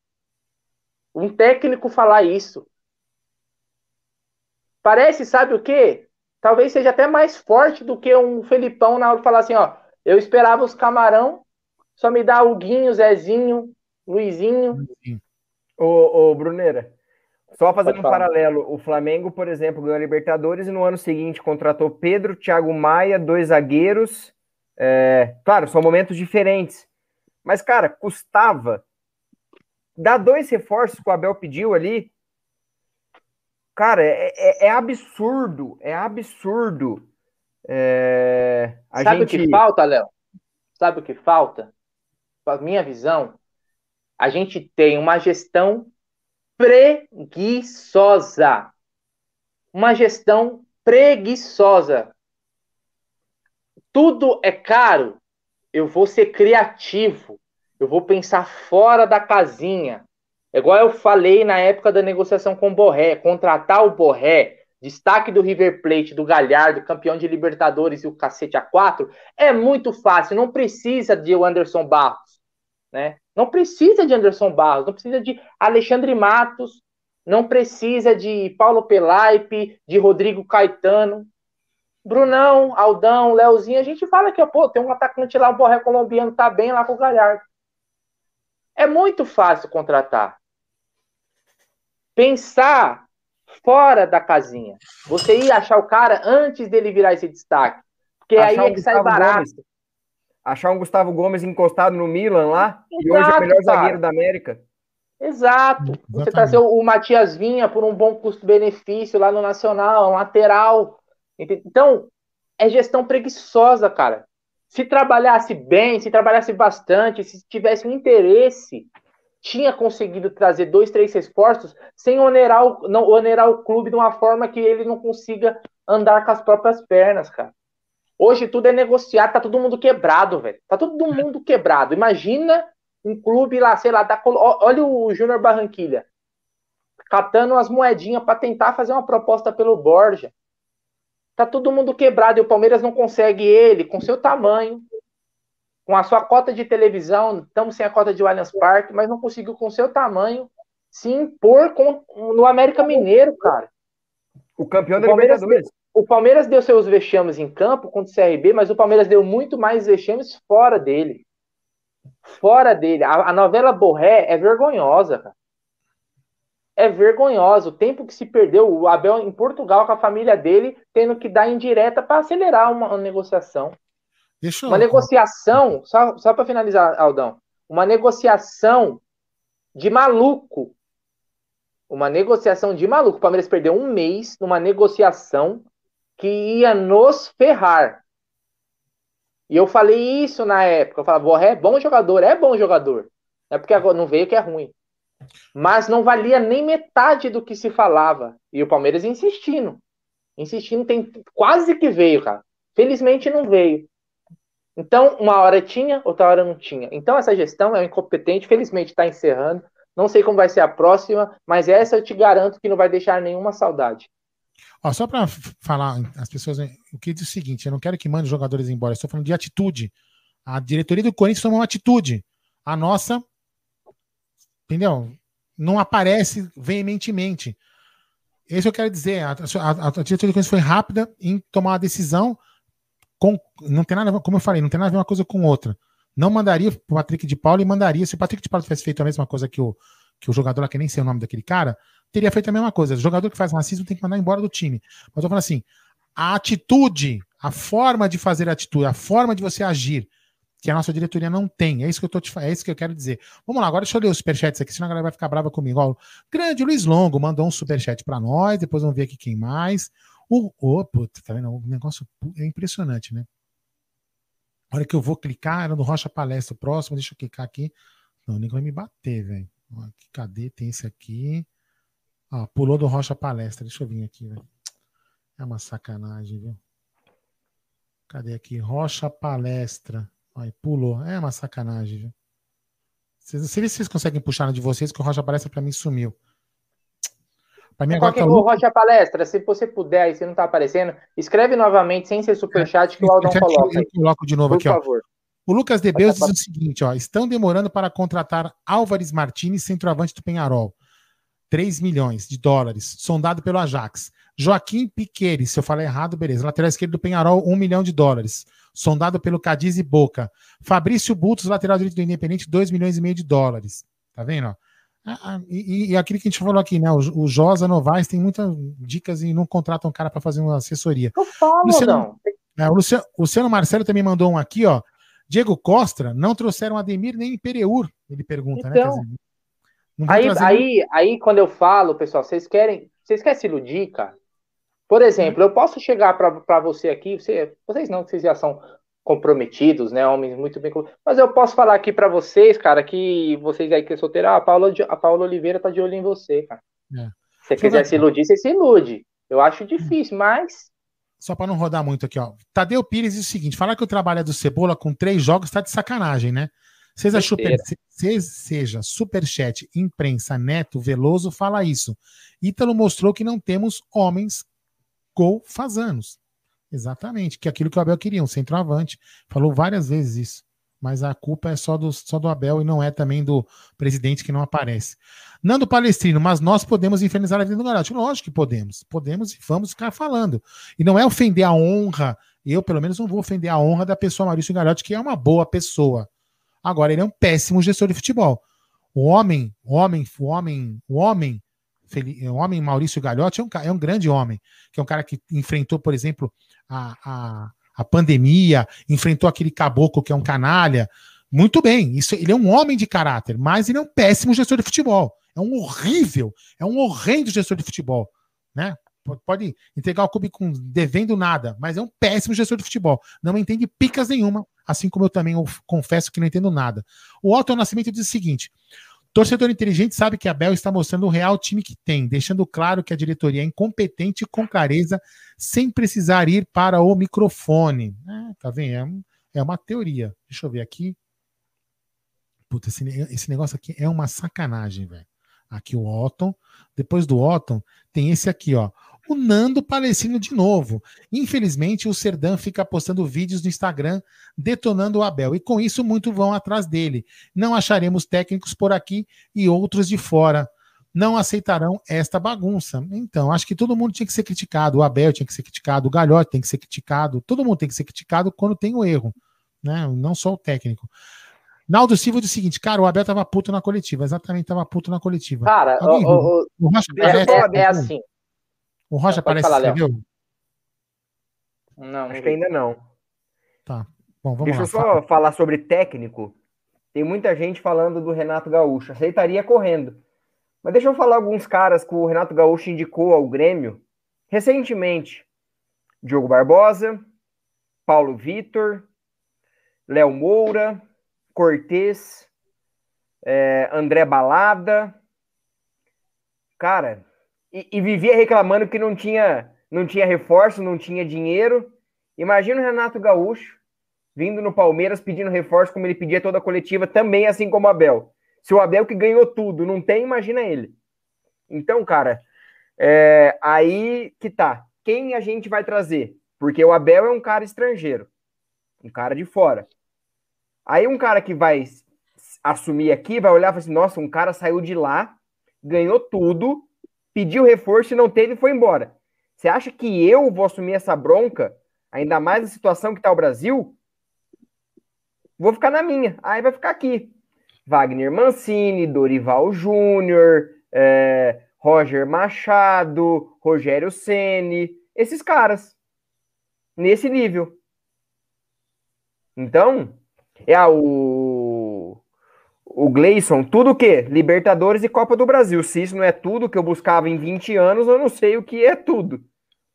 B: Um técnico falar isso. Parece, sabe o quê? Talvez seja até mais forte do que um Felipão na hora de falar assim, ó. Eu esperava os camarão, só me dá o Guinho, Zezinho, Luizinho.
C: Ô, ô Bruneira, só fazendo um paralelo, o Flamengo, por exemplo, ganhou a Libertadores e no ano seguinte contratou Pedro, Thiago Maia, dois zagueiros. É, claro, são momentos diferentes. Mas, cara, custava dar dois reforços que o Abel pediu ali. Cara, é, é, é absurdo, é absurdo. É,
B: Sabe gente... o que falta, Léo? Sabe o que falta? A minha visão, a gente tem uma gestão preguiçosa. Uma gestão preguiçosa. Tudo é caro. Eu vou ser criativo. Eu vou pensar fora da casinha. É igual eu falei na época da negociação com o Borré, contratar o Borré, destaque do River Plate, do Galhardo, campeão de Libertadores e o cacete A4, é muito fácil, não precisa de Anderson Barros, né? Não precisa de Anderson Barros, não precisa de Alexandre Matos, não precisa de Paulo Pelaipe, de Rodrigo Caetano. Brunão, Aldão, Leozinho, a gente fala que, pô, tem um atacante lá, o Borré colombiano tá bem lá com o Galhardo. É muito fácil contratar. Pensar fora da casinha. Você ia achar o cara antes dele virar esse destaque. Porque achar aí é que sai barato. Gomes
C: achar um Gustavo Gomes encostado no Milan lá, Exato, e hoje é o melhor cara. zagueiro da América.
B: Exato. Você trazer o, o Matias Vinha por um bom custo-benefício lá no Nacional, um lateral. Então, é gestão preguiçosa, cara. Se trabalhasse bem, se trabalhasse bastante, se tivesse um interesse, tinha conseguido trazer dois, três reforços sem onerar o, não, onerar o clube de uma forma que ele não consiga andar com as próprias pernas, cara. Hoje tudo é negociado, tá todo mundo quebrado, velho. Tá todo mundo quebrado. Imagina um clube lá, sei lá, da, olha o Júnior Barranquilha, catando as moedinhas para tentar fazer uma proposta pelo Borja. Tá todo mundo quebrado e o Palmeiras não consegue ele, com seu tamanho, com a sua cota de televisão, estamos sem a cota de Allianz Parque, mas não conseguiu com seu tamanho se impor com, no América Mineiro, cara.
C: O campeão da Libertadores
B: o Palmeiras deu seus vexames em campo contra o CRB, mas o Palmeiras deu muito mais vexames fora dele. Fora dele. A, a novela Borré é vergonhosa, cara. É vergonhosa. O tempo que se perdeu, o Abel em Portugal com a família dele, tendo que dar indireta para acelerar uma, uma negociação. Deixa uma negociação, só, só para finalizar, Aldão, uma negociação de maluco. Uma negociação de maluco. O Palmeiras perdeu um mês numa negociação que ia nos ferrar. E eu falei isso na época. Eu falava, Borré é bom jogador, é bom jogador. Não é porque agora não veio que é ruim. Mas não valia nem metade do que se falava. E o Palmeiras insistindo. Insistindo, tem quase que veio, cara. Felizmente não veio. Então, uma hora tinha, outra hora não tinha. Então, essa gestão é incompetente. Felizmente está encerrando. Não sei como vai ser a próxima, mas essa eu te garanto que não vai deixar nenhuma saudade.
A: Ó, só para falar, as pessoas. O que diz o seguinte: eu não quero que mande os jogadores embora, estou falando de atitude. A diretoria do Corinthians tomou uma atitude. A nossa, entendeu? Não aparece veementemente. Isso eu quero dizer. A, a, a diretoria do Corinthians foi rápida em tomar uma decisão. Com, não tem nada, como eu falei, não tem nada a ver uma coisa com outra. Não mandaria o Patrick de Paulo e mandaria. Se o Patrick de Paulo tivesse feito a mesma coisa que o, que o jogador lá, que nem sei o nome daquele cara, teria feito a mesma coisa. O jogador que faz racismo tem que mandar embora do time. Mas eu falando assim, a atitude, a forma de fazer atitude, a forma de você agir, que a nossa diretoria não tem. É isso que eu tô te é isso que eu quero dizer. Vamos lá, agora deixa eu ler os superchats aqui, senão a galera vai ficar brava comigo. Ó, grande Luiz Longo mandou um superchat para nós, depois vamos ver aqui quem mais. O, oh, puta, tá vendo? O negócio é impressionante, né? A hora que eu vou clicar, era no Rocha Palestra próximo, deixa eu clicar aqui. Não, o nego vai me bater, velho. Cadê? Tem esse aqui. Ah, pulou do Rocha Palestra. Deixa eu vir aqui, velho. É uma sacanagem, viu? Cadê aqui? Rocha Palestra. Aí, pulou. É uma sacanagem, viu? Vocês, se vocês conseguem puxar de vocês, que o Rocha Palestra para mim sumiu.
B: Pra mim agora Qual que é o Rocha Palestra? Se você puder, aí se não tá aparecendo, escreve novamente, sem ser superchat, é, que o Aldão coloca.
A: Eu coloco de novo Por aqui, favor. ó. O Lucas Debeus diz o seguinte, ó, estão demorando para contratar Álvares Martins, centroavante do Penharol. 3 milhões de dólares, sondado pelo Ajax. Joaquim Piqueires, se eu falar errado, beleza. Lateral esquerdo do Penharol, 1 milhão de dólares, sondado pelo Cadiz e Boca. Fabrício Bultos, lateral direito do Independente, 2 milhões e meio de dólares. Tá vendo? Ó? Ah, ah, e, e, aquilo que a gente falou aqui, né? O, o Josa Novaes tem muitas dicas e não contrata um cara para fazer uma assessoria. Eu falo, Luciano, não. É, o, Luciano, Luciano Marcelo também mandou um aqui, ó. Diego Costa, não trouxeram Ademir nem Pereur, ele pergunta, né, então, né?
B: Dizer, aí, trazer... aí, aí, quando eu falo, pessoal, vocês querem, vocês querem se iludir, cara? Por exemplo, eu posso chegar para você aqui, você, vocês não, vocês já são comprometidos, né? Homens muito bem. Mas eu posso falar aqui para vocês, cara, que vocês aí que é solteiro, ah, a Paula, a Paula Oliveira tá de olho em você, cara. É. Se você quiser se iludir, você se ilude. Eu acho difícil, mas.
A: Só para não rodar muito aqui, ó. Tadeu Pires diz o seguinte: falar que o trabalho é do Cebola com três jogos tá de sacanagem, né? Seja, super, seja Superchat, imprensa, Neto, Veloso, fala isso. Ítalo mostrou que não temos homens gol fazanos. Exatamente, que é aquilo que o Abel queria, um centroavante. Falou várias vezes isso. Mas a culpa é só do, só do Abel e não é também do presidente que não aparece. Nando Palestrino, mas nós podemos infernizar a vida do Garoto. Lógico que podemos. Podemos e vamos ficar falando. E não é ofender a honra. Eu, pelo menos, não vou ofender a honra da pessoa Maurício Garotti, que é uma boa pessoa. Agora, ele é um péssimo gestor de futebol. O homem, o homem, o homem, o homem o homem Maurício Gagliotti é um, é um grande homem, que é um cara que enfrentou, por exemplo, a, a, a pandemia, enfrentou aquele caboclo que é um canalha. Muito bem, isso, ele é um homem de caráter, mas ele é um péssimo gestor de futebol. É um horrível, é um horrendo gestor de futebol. Né? Pode entregar o clube com devendo nada, mas é um péssimo gestor de futebol. Não entende picas nenhuma, assim como eu também confesso que não entendo nada. O Otto Nascimento diz o seguinte: Torcedor inteligente sabe que a Bel está mostrando o real time que tem, deixando claro que a diretoria é incompetente com clareza, sem precisar ir para o microfone. É, tá vendo? É, é uma teoria. Deixa eu ver aqui. Puta, esse, esse negócio aqui é uma sacanagem, velho. Aqui o Otton. Depois do Otton, tem esse aqui, ó o Nando Palestino de novo. Infelizmente, o Serdã fica postando vídeos no Instagram detonando o Abel, e com isso muito vão atrás dele. Não acharemos técnicos por aqui e outros de fora. Não aceitarão esta bagunça. Então, acho que todo mundo tinha que ser criticado. O Abel tinha que ser criticado, o Galhote tem que ser criticado, todo mundo tem que ser criticado quando tem o erro, né? Não só o técnico. Naldo Silva diz o seguinte, cara, o Abel tava puto na coletiva, exatamente tava puto na coletiva.
B: Cara, o, o, o, o é, é, é assim.
A: O Rocha aparece falar, escreveu?
C: Não, acho que ainda não.
A: Tá. Bom, vamos
C: Deixa
A: lá.
C: eu só fala. falar sobre técnico. Tem muita gente falando do Renato Gaúcho. Aceitaria correndo. Mas deixa eu falar alguns caras que o Renato Gaúcho indicou ao Grêmio recentemente. Diogo Barbosa, Paulo Vitor, Léo Moura, Cortez, é, André Balada. Cara, e, e, vivia reclamando que não tinha, não tinha reforço, não tinha dinheiro. Imagina o Renato Gaúcho vindo no Palmeiras pedindo reforço, como ele pedia toda a coletiva, também assim como o Abel. Se o Abel que ganhou tudo não tem, imagina ele. Então, cara, é, aí que tá. Quem a gente vai trazer? Porque o Abel é um cara estrangeiro, um cara de fora. Aí um cara que vai assumir aqui vai olhar e falar assim: nossa, um cara saiu de lá, ganhou tudo, pediu reforço e não teve foi embora. Você acha que eu vou assumir essa bronca, ainda mais na situação que está o Brasil? Vou ficar na minha. Aí vai ficar aqui. Wagner Mancini, Dorival Júnior, é, Roger Machado, Rogério Ceni, esses caras. Nesse nível. Então, é a, o, o Gleison, tudo o quê? Libertadores e Copa do Brasil. Se isso não é tudo que eu buscava em 20 anos, eu não sei o que é tudo.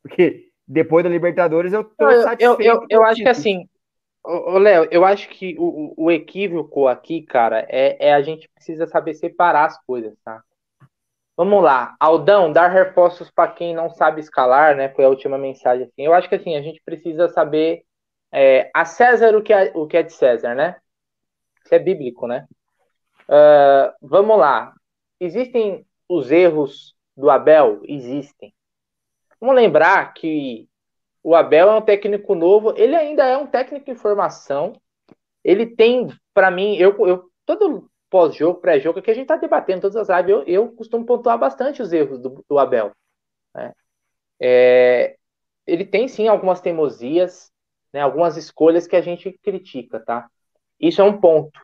C: Porque depois da Libertadores eu tô
B: eu, satisfeito. Eu, eu, eu acho que assim, Léo, eu acho que o, o equívoco aqui, cara, é, é a gente precisa saber separar as coisas, tá? Vamos lá, Aldão, dar reforços para quem não sabe escalar, né? Foi a última mensagem. Assim. Eu acho que assim a gente precisa saber é, a César o que é, o que é de César, né? Isso é bíblico, né? Uh, vamos lá. Existem os erros do Abel? Existem. Vamos lembrar que o Abel é um técnico novo, ele ainda é um técnico em formação. Ele tem, para mim, eu, eu todo pós-jogo, pré-jogo, que a gente está debatendo todas as lives, eu, eu costumo pontuar bastante os erros do, do Abel. Né? É, ele tem sim algumas teimosias, né, algumas escolhas que a gente critica, tá? Isso é um ponto,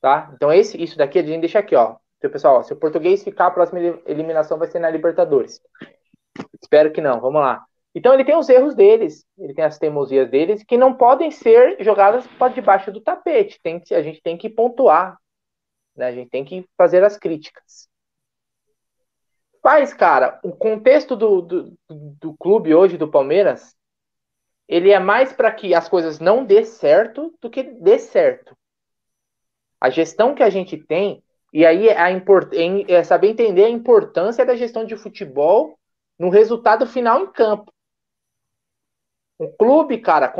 B: tá? Então esse, isso daqui a gente deixa aqui, ó. Então, pessoal, ó, se o português ficar, a próxima eliminação vai ser na Libertadores. Espero que não. Vamos lá. Então ele tem os erros deles, ele tem as teimosias deles que não podem ser jogadas para debaixo do tapete. Tem que, a gente tem que pontuar, né? A gente tem que fazer as críticas. Mas, cara, o contexto do, do, do clube hoje, do Palmeiras, ele é mais para que as coisas não dê certo do que dê certo. A gestão que a gente tem, e aí é, a import, é saber entender a importância da gestão de futebol no resultado final em campo. O clube, cara,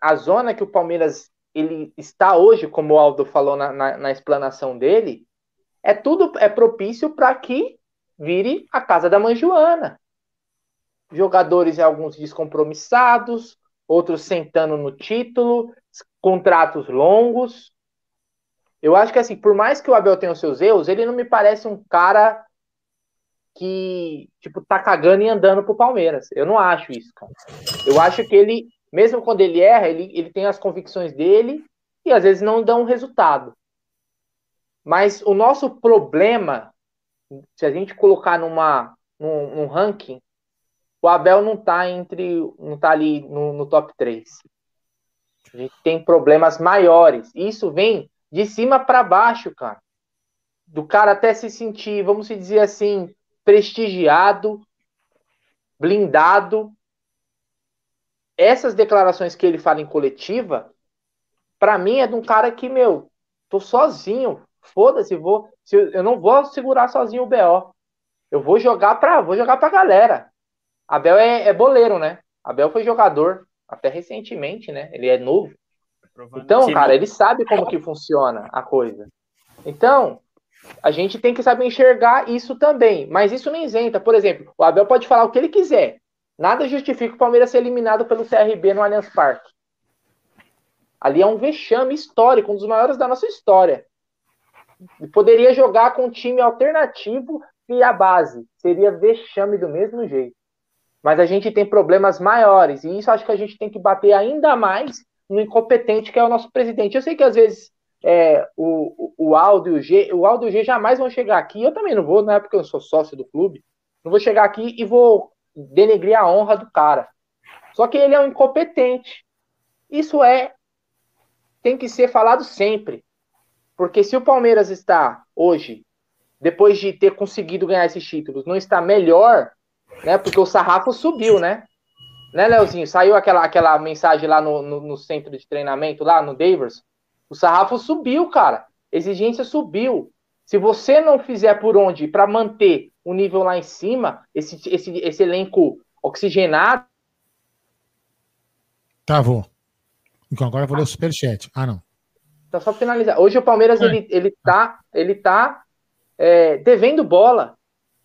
B: a, zona que o Palmeiras ele está hoje, como o Aldo falou na, na, na explanação dele, é tudo é propício para que vire a casa da Manjoana. Jogadores alguns descompromissados, outros sentando no título, contratos longos. Eu acho que assim, por mais que o Abel tenha os seus erros, ele não me parece um cara que, tipo, tá cagando e andando pro Palmeiras. Eu não acho isso, cara. Eu acho que ele, mesmo quando ele erra, ele, ele tem as convicções dele e às vezes não dão resultado. Mas o nosso problema, se a gente colocar numa, num, num ranking, o Abel não tá entre. não tá ali no, no top 3. A gente tem problemas maiores. Isso vem de cima para baixo, cara. Do cara até se sentir, vamos dizer assim, prestigiado, blindado. Essas declarações que ele fala em coletiva, para mim é de um cara que, meu, tô sozinho. Foda-se, vou, eu não vou segurar sozinho o BO. Eu vou jogar para, vou jogar pra galera. Abel é, é boleiro, né? Abel foi jogador até recentemente, né? Ele é novo. Então, cara, ele sabe como que funciona a coisa. Então, a gente tem que saber enxergar isso também. Mas isso não isenta. Por exemplo, o Abel pode falar o que ele quiser. Nada justifica o Palmeiras ser eliminado pelo CRB no Allianz Parque. Ali é um vexame histórico, um dos maiores da nossa história. Poderia jogar com um time alternativo e a base. Seria vexame do mesmo jeito. Mas a gente tem problemas maiores. E isso acho que a gente tem que bater ainda mais no incompetente que é o nosso presidente. Eu sei que às vezes é, o, o Aldo e o G, o Aldo e o G jamais vão chegar aqui. Eu também não vou, não é porque eu sou sócio do clube. Não vou chegar aqui e vou denegrir a honra do cara. Só que ele é um incompetente. Isso é tem que ser falado sempre. Porque se o Palmeiras está hoje, depois de ter conseguido ganhar esses títulos, não está melhor, né? Porque o sarrafo subiu, né? Né, Leozinho? Saiu aquela, aquela mensagem lá no, no, no centro de treinamento, lá no Davers. O sarrafo subiu, cara. Exigência subiu. Se você não fizer por onde para manter o nível lá em cima, esse, esse, esse elenco oxigenado.
A: Travou. Então agora eu vou ler o superchat. Ah, não.
B: Tá só finalizar. Hoje o Palmeiras é. ele, ele tá, ele tá é, devendo bola.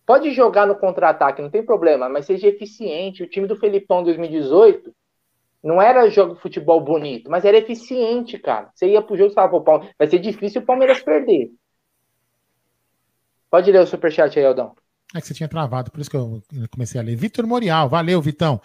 B: Pode jogar no contra-ataque, não tem problema, mas seja eficiente. O time do Felipão 2018 não era jogo de futebol bonito, mas era eficiente, cara. Você ia pro jogo e falava, pô, vai ser difícil o Palmeiras perder. Pode ler o superchat aí, Aldão.
A: É que você tinha travado, por isso que eu comecei a ler. Vitor Morial, valeu, Vitão.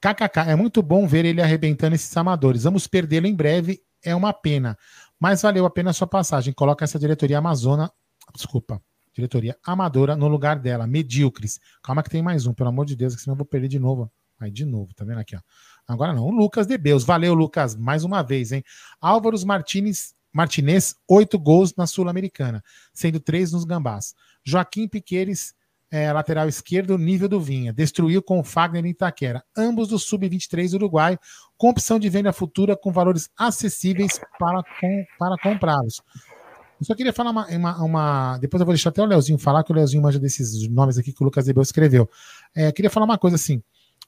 A: KKK, é muito bom ver ele arrebentando esses amadores. Vamos perdê-lo em breve, é uma pena. Mas valeu a pena a sua passagem. Coloca essa diretoria amazona, desculpa, diretoria amadora no lugar dela, medíocres. Calma que tem mais um, pelo amor de Deus, que senão eu vou perder de novo. Aí de novo, tá vendo aqui, ó. Agora não, o Lucas de Beus. Valeu, Lucas, mais uma vez, hein? Álvaros Martinez, Martinez, oito gols na Sul-Americana, sendo três nos Gambás. Joaquim Piqueires, é, lateral esquerdo, nível do Vinha. Destruiu com o Fagner em Itaquera. Ambos do Sub-23 Uruguai, com opção de venda futura com valores acessíveis para, com, para comprá-los. Eu só queria falar uma, uma, uma, Depois eu vou deixar até o Leozinho falar, que o Leozinho manja desses nomes aqui que o Lucas Ebel escreveu. É, queria falar uma coisa assim.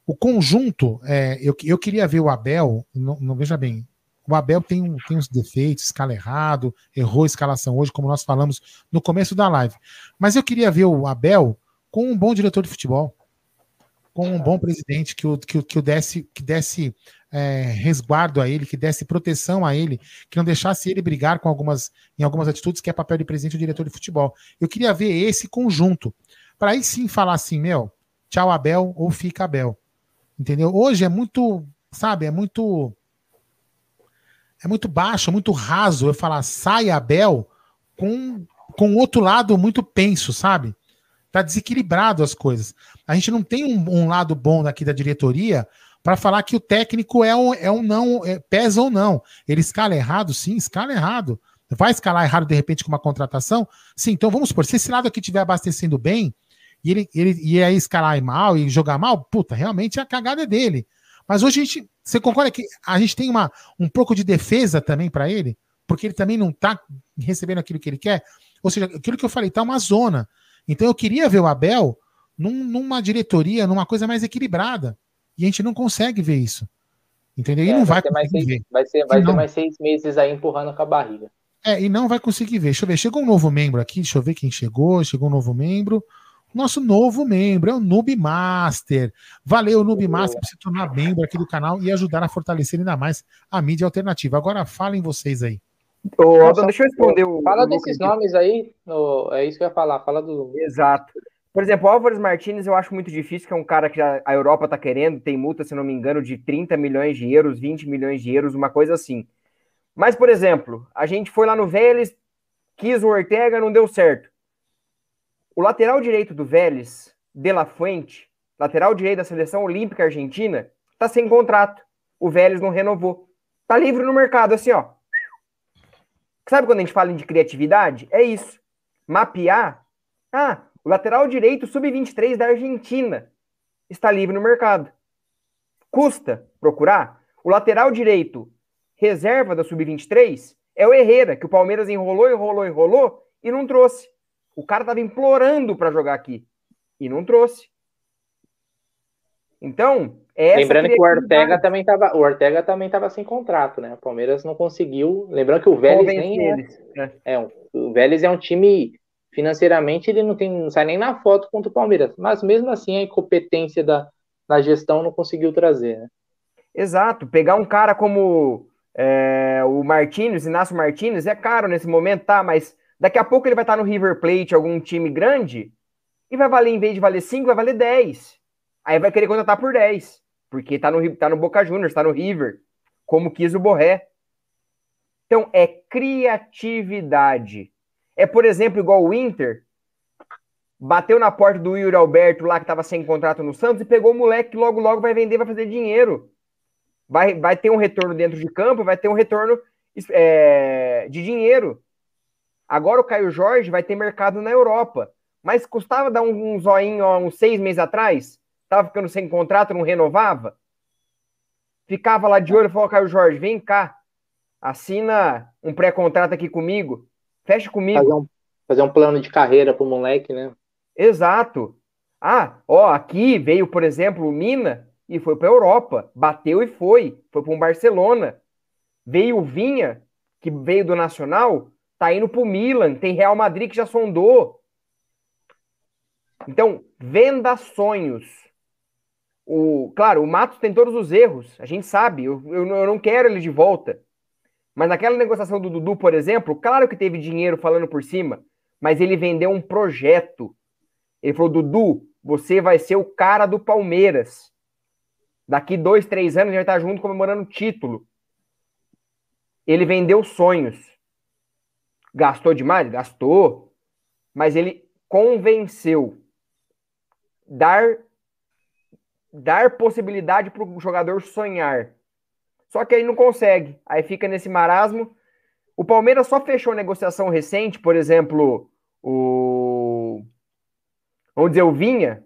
A: O conjunto, é, eu, eu queria ver o Abel, não, não veja bem, o Abel tem, um, tem uns defeitos, escala errado, errou a escalação hoje, como nós falamos no começo da live. Mas eu queria ver o Abel com um bom diretor de futebol, com um bom presidente que o, que, que o desse, que desse é, resguardo a ele, que desse proteção a ele, que não deixasse ele brigar com algumas, em algumas atitudes que é papel de presidente e diretor de futebol. Eu queria ver esse conjunto, para aí sim falar assim, meu, tchau Abel ou fica Abel. Entendeu? Hoje é muito, sabe, é muito é muito baixo, muito raso eu falar sai Abel com com outro lado muito penso, sabe? Tá desequilibrado as coisas. A gente não tem um, um lado bom daqui da diretoria para falar que o técnico é um, é um não, é, pesa ou não. Ele escala errado, sim, escala errado. Vai escalar errado de repente com uma contratação? Sim, então vamos supor, se esse lado aqui estiver abastecendo bem, e ele, ele e aí escalar mal e jogar mal, puta, realmente a cagada é dele. Mas hoje a gente, você concorda que a gente tem uma, um pouco de defesa também para ele? Porque ele também não está recebendo aquilo que ele quer? Ou seja, aquilo que eu falei, tá uma zona. Então eu queria ver o Abel num, numa diretoria, numa coisa mais equilibrada. E a gente não consegue ver isso. Entendeu? E é, não vai,
B: vai mais seis, ver. Vai, ser, vai ter mais seis meses aí empurrando com a barriga.
A: É, e não vai conseguir ver. Deixa eu ver. Chegou um novo membro aqui. Deixa eu ver quem chegou. Chegou um novo membro nosso novo membro, é o Noob Master. Valeu, Noob Master, por se tornar membro aqui do canal e ajudar a fortalecer ainda mais a mídia alternativa. Agora falem vocês aí.
C: Ô, Nossa, deixa eu responder o.
B: Fala desses nomes aí, no, é isso que eu ia falar. Fala do.
C: Exato. Por exemplo, Álvares Martins eu acho muito difícil, que é um cara que a Europa tá querendo, tem multa, se não me engano, de 30 milhões de euros, 20 milhões de euros, uma coisa assim. Mas, por exemplo, a gente foi lá no Vélez, quis o Ortega, não deu certo. O lateral direito do Vélez, De La Fuente, lateral direito da seleção olímpica argentina, tá sem contrato. O Vélez não renovou. Tá livre no mercado, assim, ó. Sabe quando a gente fala de criatividade? É isso. Mapear. Ah, o lateral direito sub-23 da Argentina está livre no mercado. Custa procurar? O lateral direito reserva da sub-23 é o Herrera, que o Palmeiras enrolou, enrolou, enrolou e não trouxe. O cara tava implorando para jogar aqui e não trouxe. Então,
B: lembrando que o Ortega também estava, o Ortega também tava sem contrato, né? O Palmeiras não conseguiu. Lembrando que o Vélez nem é, é um, o Vélez é um time financeiramente ele não tem não sai nem na foto contra o Palmeiras, mas mesmo assim a incompetência da, da gestão não conseguiu trazer, né?
C: Exato, pegar um cara como é, o Martins, Inácio Martins, é caro nesse momento, tá? Mas Daqui a pouco ele vai estar no River Plate, algum time grande, e vai valer, em vez de valer 5, vai valer 10. Aí vai querer contratar por 10, porque tá no, tá no Boca Juniors, tá no River, como quis o Borré. Então, é criatividade. É, por exemplo, igual o Inter, bateu na porta do Yuri Alberto lá, que estava sem contrato no Santos, e pegou o moleque que logo, logo vai vender, vai fazer dinheiro. Vai, vai ter um retorno dentro de campo, vai ter um retorno é, de dinheiro. Agora o Caio Jorge vai ter mercado na Europa. Mas custava dar um, um zoinho há uns seis meses atrás? Tava ficando sem contrato, não renovava? Ficava lá de olho e falou: Caio Jorge, vem cá, assina um pré-contrato aqui comigo, fecha comigo.
B: Fazer um, fazer um plano de carreira pro moleque, né?
C: Exato. Ah, ó, aqui veio, por exemplo, o Mina e foi para Europa, bateu e foi, foi para um Barcelona. Veio o Vinha, que veio do Nacional, tá indo pro Milan, tem Real Madrid que já sondou. Então, venda sonhos. O, claro, o Matos tem todos os erros, a gente sabe, eu, eu, eu não quero ele de volta. Mas naquela negociação do Dudu, por exemplo, claro que teve dinheiro falando por cima, mas ele vendeu um projeto. Ele falou: Dudu, você vai ser o cara do Palmeiras. Daqui dois, três anos a gente vai estar junto comemorando o título. Ele vendeu sonhos. Gastou demais? Gastou. Mas ele convenceu. Dar, dar possibilidade para o jogador sonhar. Só que aí não consegue. Aí fica nesse marasmo. O Palmeiras só fechou negociação recente, por exemplo, o, vamos dizer, o Vinha,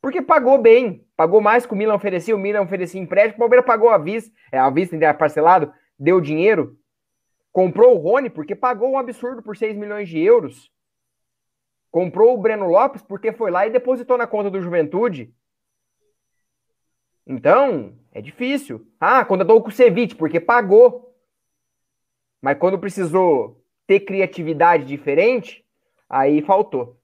C: porque pagou bem, pagou mais que o Milan oferecia, o Milan oferecia empréstimo, o Palmeiras pagou a vista, é, a vista ainda parcelado, deu dinheiro, comprou o Rony porque pagou um absurdo por 6 milhões de euros, comprou o Breno Lopes porque foi lá e depositou na conta do Juventude. Então, é difícil. Ah, contratou o Kusevich porque pagou. Mas quando precisou ter criatividade diferente, aí faltou.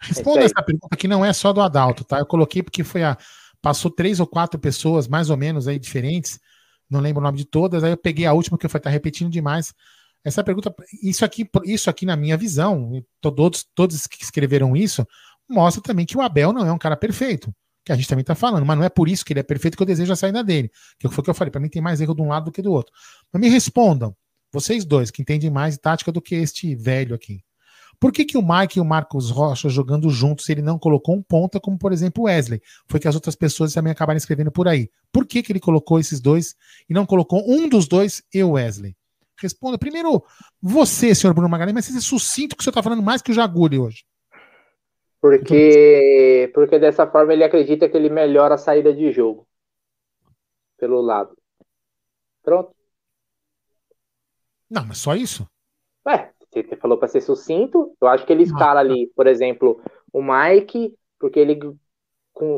A: Responda é essa pergunta que não é só do Adalto, tá? Eu coloquei porque foi a. Passou três ou quatro pessoas, mais ou menos, aí, diferentes. Não lembro o nome de todas. Aí eu peguei a última, que foi estar tá repetindo demais. Essa pergunta, isso aqui, isso aqui, na minha visão, todos, todos que escreveram isso, mostra também que o Abel não é um cara perfeito. Que a gente também está falando, mas não é por isso que ele é perfeito que eu desejo a saída dele. Que foi o que eu falei. Para mim tem mais erro de um lado do que do outro. Mas me respondam, vocês dois, que entendem mais tática do que este velho aqui. Por que, que o Mike e o Marcos Rocha jogando juntos, ele não colocou um ponta, como por exemplo o Wesley? Foi que as outras pessoas também acabaram escrevendo por aí. Por que, que ele colocou esses dois e não colocou um dos dois e o Wesley? Responda. Primeiro, você, senhor Bruno Magalhães, mas você é sucinto que o senhor está falando mais que o Jaguli hoje.
B: Porque, porque dessa forma ele acredita que ele melhora a saída de jogo. Pelo lado. Pronto.
A: Não, mas só isso?
B: Ué, você falou para ser sucinto. Eu acho que ele escala ali, por exemplo, o Mike, porque ele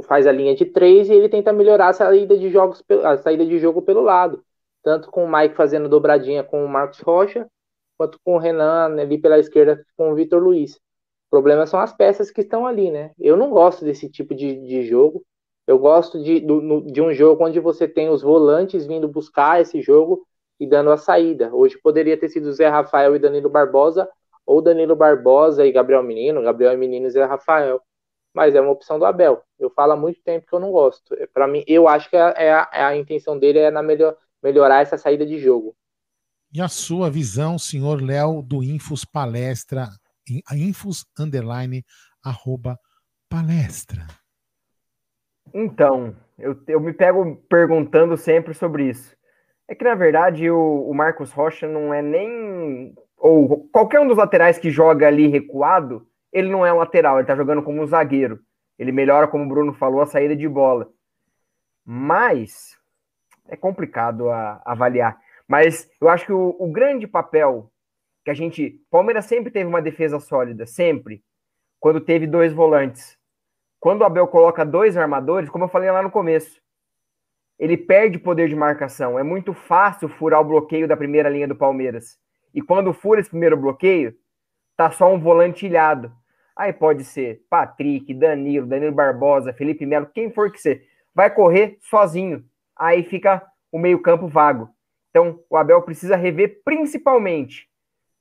B: faz a linha de três e ele tenta melhorar a saída de jogos, a saída de jogo pelo lado. Tanto com o Mike fazendo dobradinha com o Marcos Rocha, quanto com o Renan ali pela esquerda com o Vitor Luiz. O problema são as peças que estão ali, né? Eu não gosto desse tipo de, de jogo. Eu gosto de, do, de um jogo onde você tem os volantes vindo buscar esse jogo e dando a saída. Hoje poderia ter sido Zé Rafael e Danilo Barbosa, ou Danilo Barbosa e Gabriel Menino, Gabriel Menino e Zé Rafael. Mas é uma opção do Abel. Eu falo há muito tempo que eu não gosto. É, Para mim, eu acho que é, é a, é a, intenção dele é na melhor, melhorar essa saída de jogo.
A: E a sua visão, senhor Léo, do Infos Palestra, Infos Underline, arroba palestra.
C: Então, eu, eu me pego perguntando sempre sobre isso. É que, na verdade, o, o Marcos Rocha não é nem. Ou qualquer um dos laterais que joga ali recuado, ele não é um lateral, ele tá jogando como um zagueiro. Ele melhora, como o Bruno falou, a saída de bola. Mas é complicado a, a avaliar. Mas eu acho que o, o, grande papel que a gente. Palmeiras sempre teve uma defesa sólida, sempre. Quando teve dois volantes. Quando o Abel coloca dois armadores, como eu falei lá no começo, ele perde poder de marcação. É muito fácil furar o bloqueio da primeira linha do Palmeiras. E quando fura esse primeiro bloqueio, tá só um volante ilhado. Aí pode ser Patrick, Danilo, Danilo Barbosa, Felipe Melo, quem for que ser. Vai correr sozinho. Aí fica o meio-campo vago. Então, o Abel precisa rever principalmente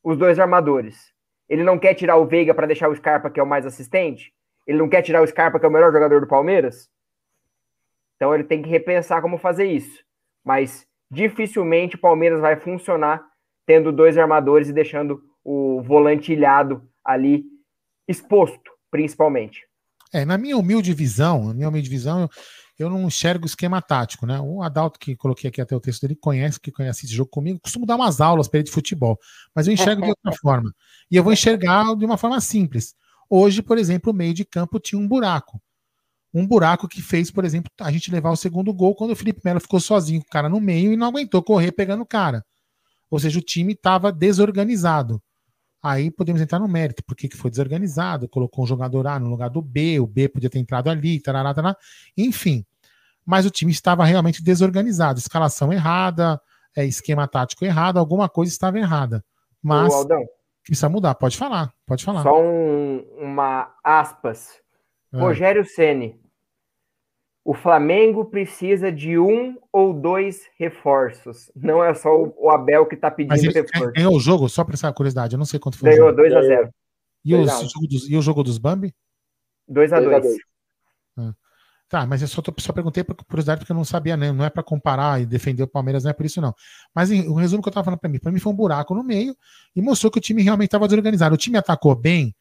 C: os dois armadores. Ele não quer tirar o Veiga para deixar o Scarpa, que é o mais assistente. Ele não quer tirar o Scarpa, que é o melhor jogador do Palmeiras. Então ele tem que repensar como fazer isso. Mas dificilmente o Palmeiras vai funcionar tendo dois armadores e deixando o volante ilhado ali exposto, principalmente.
A: É, na minha humilde visão, na minha humilde visão, eu, não enxergo esquema tático, né? O Adalto, que coloquei aqui até o texto dele, conhece, que conhece esse jogo comigo, costumo dar umas aulas para ele de futebol, mas eu enxergo de outra forma. E eu vou enxergar de uma forma simples. Hoje, por exemplo, o meio de campo tinha um buraco um buraco que fez, por exemplo, a gente levar o segundo gol quando o Felipe Melo ficou sozinho com o cara no meio e não aguentou correr pegando o cara. Ou seja, o time estava desorganizado. Aí podemos entrar no mérito, porque que foi desorganizado, colocou um jogador A no lugar do B, o B podia ter entrado ali, tarará, tarará, enfim. Mas o time estava realmente desorganizado, escalação errada, é, esquema tático errado, alguma coisa estava errada. Mas Ô, Aldão, precisa mudar, pode falar, pode falar.
C: Só um, uma aspas. É. Rogério Ceni o Flamengo precisa de um ou dois reforços. Não é só o Abel que está pedindo Mas ele
A: reforço. Ganhou o jogo, só para essa curiosidade, eu não sei quanto foi.
C: Ganhou 2x0.
A: E, e, o jogo dos Bambi?
C: 2x2.
A: Ah. Tá, mas eu só, tô, só perguntei por curiosidade porque eu não sabia, né? Não é para comparar e defender o Palmeiras, não é por isso, não. Mas em, o resumo que eu estava falando para mim, para mim foi um buraco no meio e mostrou que o time realmente estava desorganizado. O time atacou bem,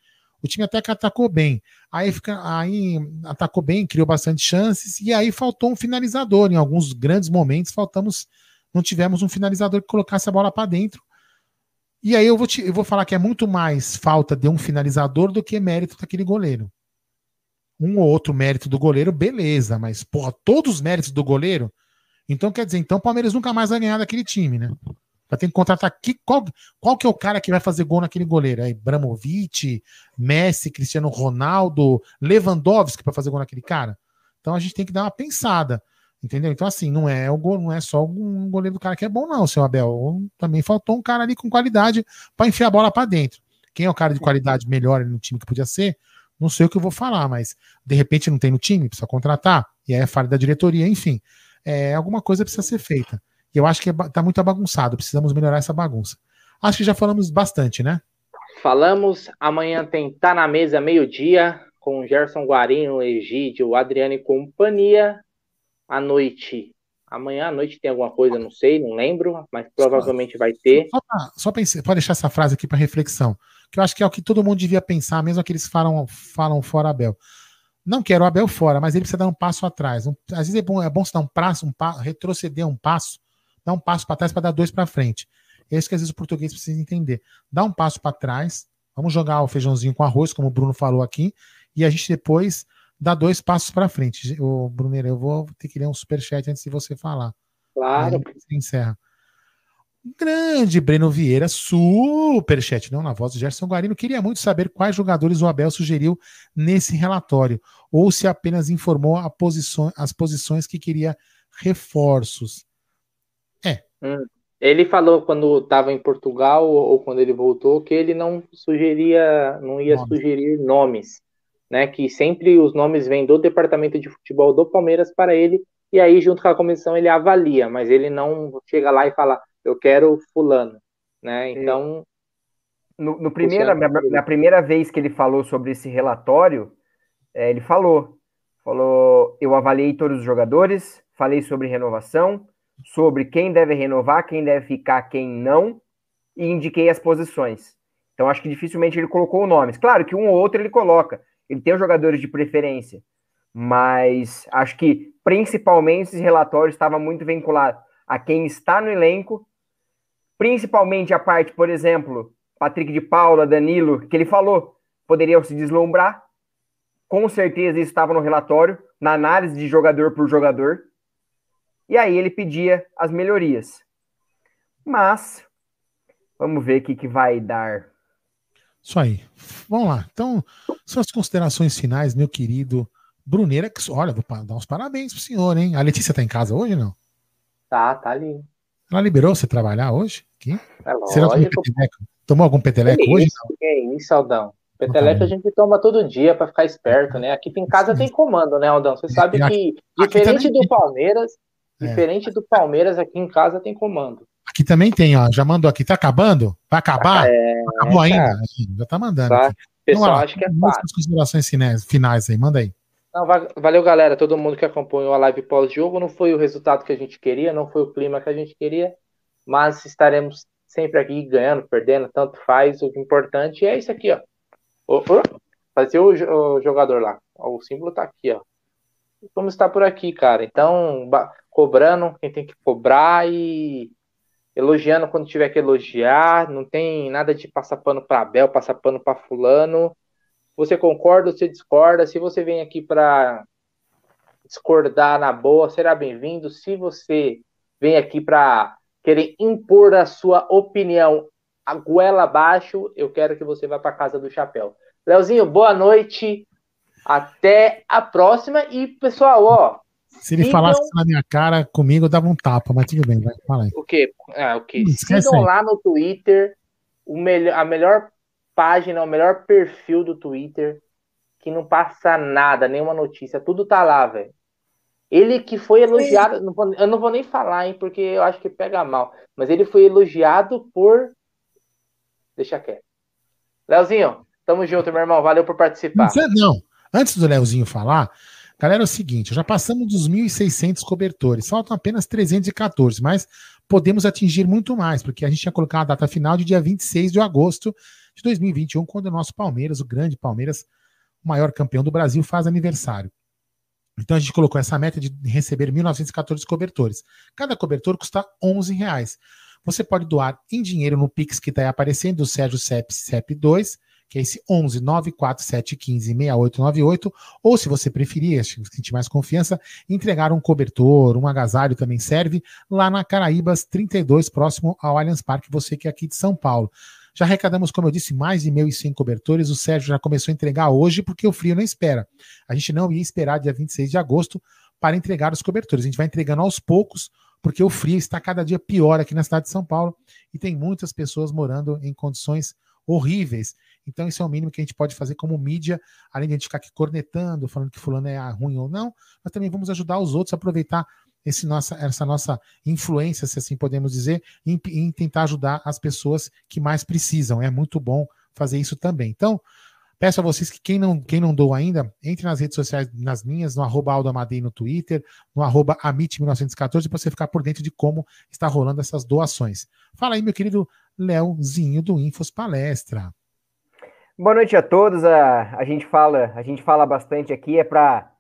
A: o time até que atacou bem. Aí, fica, aí atacou bem, criou bastante chances, e aí faltou um finalizador. Em alguns grandes momentos, faltamos, não tivemos um finalizador que colocasse a bola para dentro. E aí eu vou, te, eu vou falar que é muito mais falta de um finalizador do que mérito daquele goleiro. um ou outro mérito do goleiro, beleza, mas, porra, todos os méritos do goleiro. Então, quer dizer, então o Palmeiras nunca mais vai ganhar daquele time, né? Vai ter que contratar aqui. Qual, qual que é o cara que vai fazer gol naquele goleiro? É Ibramovic, Messi, Cristiano Ronaldo, Lewandowski para fazer gol naquele cara? Então a gente tem que dar uma pensada. Entendeu? Então, assim, não é, o gol, não é só um goleiro do cara que é bom, não, seu Abel. Também faltou um cara ali com qualidade para enfiar a bola para dentro. Quem é o cara de qualidade melhor no time que podia ser? Não sei o que eu vou falar, mas de repente não tem no time, precisa contratar, e aí é falha da diretoria, enfim. É, alguma coisa precisa ser feita. E eu acho que está é, muito bagunçado, precisamos melhorar essa bagunça. Acho que já falamos bastante, né?
B: Falamos. Amanhã tem Tá na Mesa, meio-dia, com Gerson Guarino, Egídio, Adriano e companhia. À noite. Amanhã à noite tem alguma coisa, não sei, não lembro, mas provavelmente vai ter.
A: Só, pra, só pensei, pode deixar essa frase aqui para reflexão, que eu acho que é o que todo mundo devia pensar, mesmo aqueles que falam, falam fora Abel. Não quero o Abel fora, mas ele precisa dar um passo atrás. Às vezes é bom, é bom você dar um passo, um retroceder um passo dá um passo para trás para dar dois para frente. É isso que às vezes o português precisa entender. Dá um passo para trás, vamos jogar o feijãozinho com arroz, como o Bruno falou aqui, e a gente depois dá dois passos para frente. O Bruneiro, eu vou ter que ler um superchat antes de você falar.
B: Claro.
A: Aí encerra. Grande Breno Vieira, superchat, não na voz do Gerson Guarino. Queria muito saber quais jogadores o Abel sugeriu nesse relatório, ou se apenas informou posição, as posições que queria reforços.
B: Hum. Ele falou quando estava em Portugal ou quando ele voltou que ele não sugeria, não ia Nome. sugerir nomes, né? Que sempre os nomes vêm do departamento de futebol do Palmeiras para ele e aí junto com a comissão ele avalia, mas ele não chega lá e fala eu quero fulano, né? Então
C: no, no primeira, na, na, primeira vez que ele falou sobre esse relatório, é, ele falou, falou eu avaliei todos os jogadores, falei sobre renovação sobre quem deve renovar, quem deve ficar, quem não, e indiquei as posições. Então acho que dificilmente ele colocou nomes. Claro que um ou outro ele coloca. Ele tem os jogadores de preferência, mas acho que principalmente esse relatório estava muito vinculado a quem está no elenco, principalmente a parte, por exemplo, Patrick de Paula, Danilo, que ele falou, poderiam se deslumbrar. Com certeza isso estava no relatório, na análise de jogador por jogador. E aí ele pedia as melhorias. Mas vamos ver o que, que vai dar.
A: Isso aí. Vamos lá. Então, suas considerações finais, meu querido Bruneira. Olha, vou dar uns parabéns pro senhor, hein? A Letícia tá em casa hoje, não?
B: Tá, tá ali.
A: Ela liberou você trabalhar hoje? Aqui?
B: É lógico.
A: Tomou algum peteleco que hoje?
B: Isso, não? Que é isso, Aldão? Peteleco tá a gente toma todo dia para ficar esperto, né? Aqui em casa tem comando, né, Aldão? Você sabe que, diferente do Palmeiras, é. Diferente do Palmeiras, aqui em casa tem comando.
A: Aqui também tem, ó. Já mandou aqui. Tá acabando? Vai acabar? É, Acabou ainda? Já tá mandando.
B: Tá. Pessoal, então, acho que é fácil.
A: considerações finais aí, manda aí.
B: Não, valeu, galera. Todo mundo que acompanhou a live pós-jogo. Não foi o resultado que a gente queria, não foi o clima que a gente queria, mas estaremos sempre aqui ganhando, perdendo, tanto faz. O importante é isso aqui, ó. fazer o, o jogador lá. O símbolo tá aqui, ó. Vamos estar por aqui, cara. Então, cobrando quem tem que cobrar e elogiando quando tiver que elogiar. Não tem nada de passar pano para Abel, passar pano para fulano. Você concorda, você discorda. Se você vem aqui para discordar na boa, será bem-vindo. Se você vem aqui para querer impor a sua opinião a goela abaixo, eu quero que você vá para casa do chapéu. Leozinho, boa noite. Até a próxima. E, pessoal, ó,
A: se ele falasse na minha cara comigo, eu dava um tapa, mas tudo bem, vai, fala aí.
B: O quê? Ah, o quê? Sigam lá no Twitter o melhor, a melhor página, o melhor perfil do Twitter, que não passa nada, nenhuma notícia, tudo tá lá, velho. Ele que foi elogiado, não vou, eu não vou nem falar, hein, porque eu acho que pega mal, mas ele foi elogiado por. Deixa quieto. Leozinho, tamo junto, meu irmão, valeu por participar.
A: Não, não. antes do Leozinho falar, Galera, é o seguinte, já passamos dos 1.600 cobertores, faltam apenas 314, mas podemos atingir muito mais, porque a gente tinha colocado a data final de dia 26 de agosto de 2021, quando o nosso Palmeiras, o grande Palmeiras, o maior campeão do Brasil, faz aniversário. Então a gente colocou essa meta de receber 1.914 cobertores. Cada cobertor custa 11 reais. Você pode doar em dinheiro no Pix que está aí aparecendo, do Sérgio CEP, CEP 2, que é esse 11 94715 6898, ou se você preferir, sentir mais confiança, entregar um cobertor, um agasalho também serve, lá na Caraíbas 32, próximo ao Allianz Parque, você que é aqui de São Paulo. Já arrecadamos, como eu disse, mais de 1.100 cobertores. O Sérgio já começou a entregar hoje, porque o frio não espera. A gente não ia esperar dia 26 de agosto para entregar os cobertores. A gente vai entregando aos poucos, porque o frio está cada dia pior aqui na cidade de São Paulo e tem muitas pessoas morando em condições horríveis. Então, isso é o mínimo que a gente pode fazer como mídia, além de a gente ficar aqui cornetando, falando que fulano é ruim ou não, nós também vamos ajudar os outros a aproveitar esse nossa, essa nossa influência, se assim podemos dizer, em, em tentar ajudar as pessoas que mais precisam. É muito bom fazer isso também. Então, Peço a vocês que quem não, quem não doou ainda, entre nas redes sociais, nas minhas, no arroba Aldo Amadei no Twitter, no arroba Amit1914, para você ficar por dentro de como está rolando essas doações. Fala aí, meu querido Leozinho do Infos Palestra.
C: Boa noite a todos. A, a gente fala, a gente fala bastante aqui, é para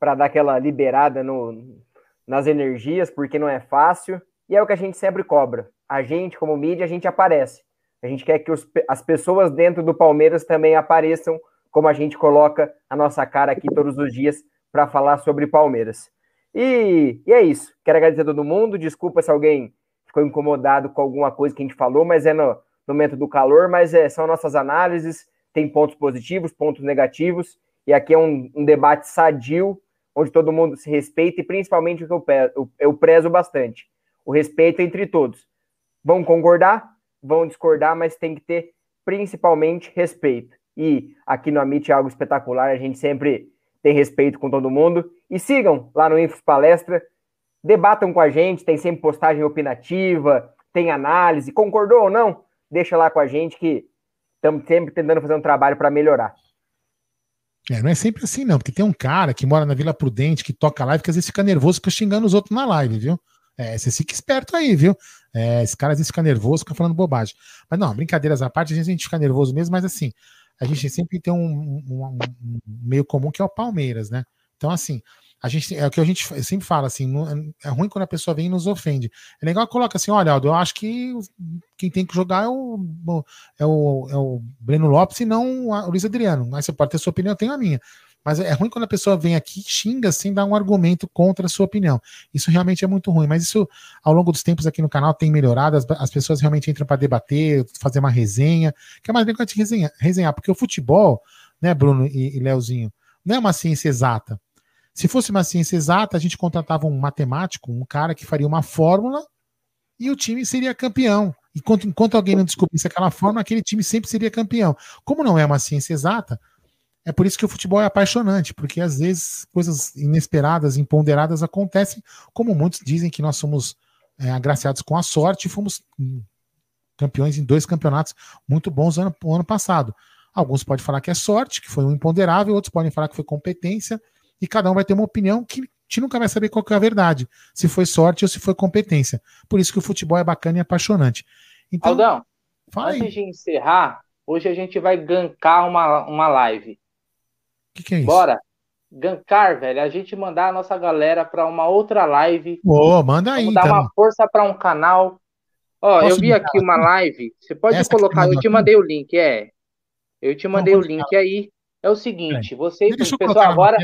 C: dar aquela liberada no, nas energias, porque não é fácil, e é o que a gente sempre cobra. A gente, como mídia, a gente aparece. A gente quer que os, as pessoas dentro do Palmeiras também apareçam, como a gente coloca a nossa cara aqui todos os dias para falar sobre Palmeiras. E, e, é isso. Quero agradecer a todo mundo. Desculpa se alguém ficou incomodado com alguma coisa que a gente falou, mas é no, no momento do calor. Mas é, são nossas análises. Tem pontos positivos, pontos negativos. E aqui é um, um debate sadio, onde todo mundo se respeita e principalmente o que eu, peço, eu prezo bastante: o respeito entre todos. Vão concordar? vão discordar, mas tem que ter principalmente respeito. E aqui no Amit é algo espetacular, a gente sempre tem respeito com todo mundo. E sigam lá no Infos Palestra, debatam com a gente, tem sempre postagem opinativa, tem análise, concordou ou não? Deixa lá com a gente que estamos sempre tentando fazer um trabalho para melhorar.
A: É, não é sempre assim, não, porque tem um cara que mora na Vila Prudente, que toca live, que às vezes fica nervoso, fica xingando os outros na live, viu? É, você fica esperto aí, viu? É, esse cara às vezes fica nervoso, fica falando bobagem. Mas não, brincadeiras à parte, a gente fica nervoso mesmo, mas assim, a gente sempre tem um, um, um meio comum que é o Palmeiras, né? Então, assim, a gente é o que a gente sempre fala assim, é ruim quando a pessoa vem e nos ofende. É legal coloca assim, olha, Aldo, eu acho que quem tem que jogar é o, é o, é o Breno Lopes e não o Luiz Adriano. Mas você pode ter sua opinião, eu tenho a minha. Mas é ruim quando a pessoa vem aqui xinga sem dar um argumento contra a sua opinião. Isso realmente é muito ruim. Mas isso, ao longo dos tempos aqui no canal, tem melhorado. As, as pessoas realmente entram para debater, fazer uma resenha, que é mais legal de resenhar, resenhar, porque o futebol, né, Bruno e, e Leozinho, não é uma ciência exata. Se fosse uma ciência exata, a gente contratava um matemático, um cara que faria uma fórmula e o time seria campeão. Enquanto, enquanto alguém não descobrisse aquela fórmula, aquele time sempre seria campeão. Como não é uma ciência exata, é por isso que o futebol é apaixonante, porque às vezes coisas inesperadas, imponderadas acontecem, como muitos dizem que nós somos é, agraciados com a sorte e fomos campeões em dois campeonatos muito bons ano, ano passado. Alguns podem falar que é sorte, que foi um imponderável, outros podem falar que foi competência, e cada um vai ter uma opinião que a gente nunca vai saber qual é a verdade, se foi sorte ou se foi competência. Por isso que o futebol é bacana e apaixonante.
B: Então, Aldão, antes aí. de encerrar, hoje a gente vai gankar uma, uma live.
A: O que, que, é isso?
B: Bora. Gankar, velho, a gente mandar a nossa galera para uma outra live.
A: Ô, oh, manda aí.
B: Dar então. uma força para um canal. Ó, Posso eu vi aqui uma live. Você pode Essa colocar, eu te mandei o link, é. Eu te mandei Não, o link aí. É o seguinte, é. vocês, pessoal, agora.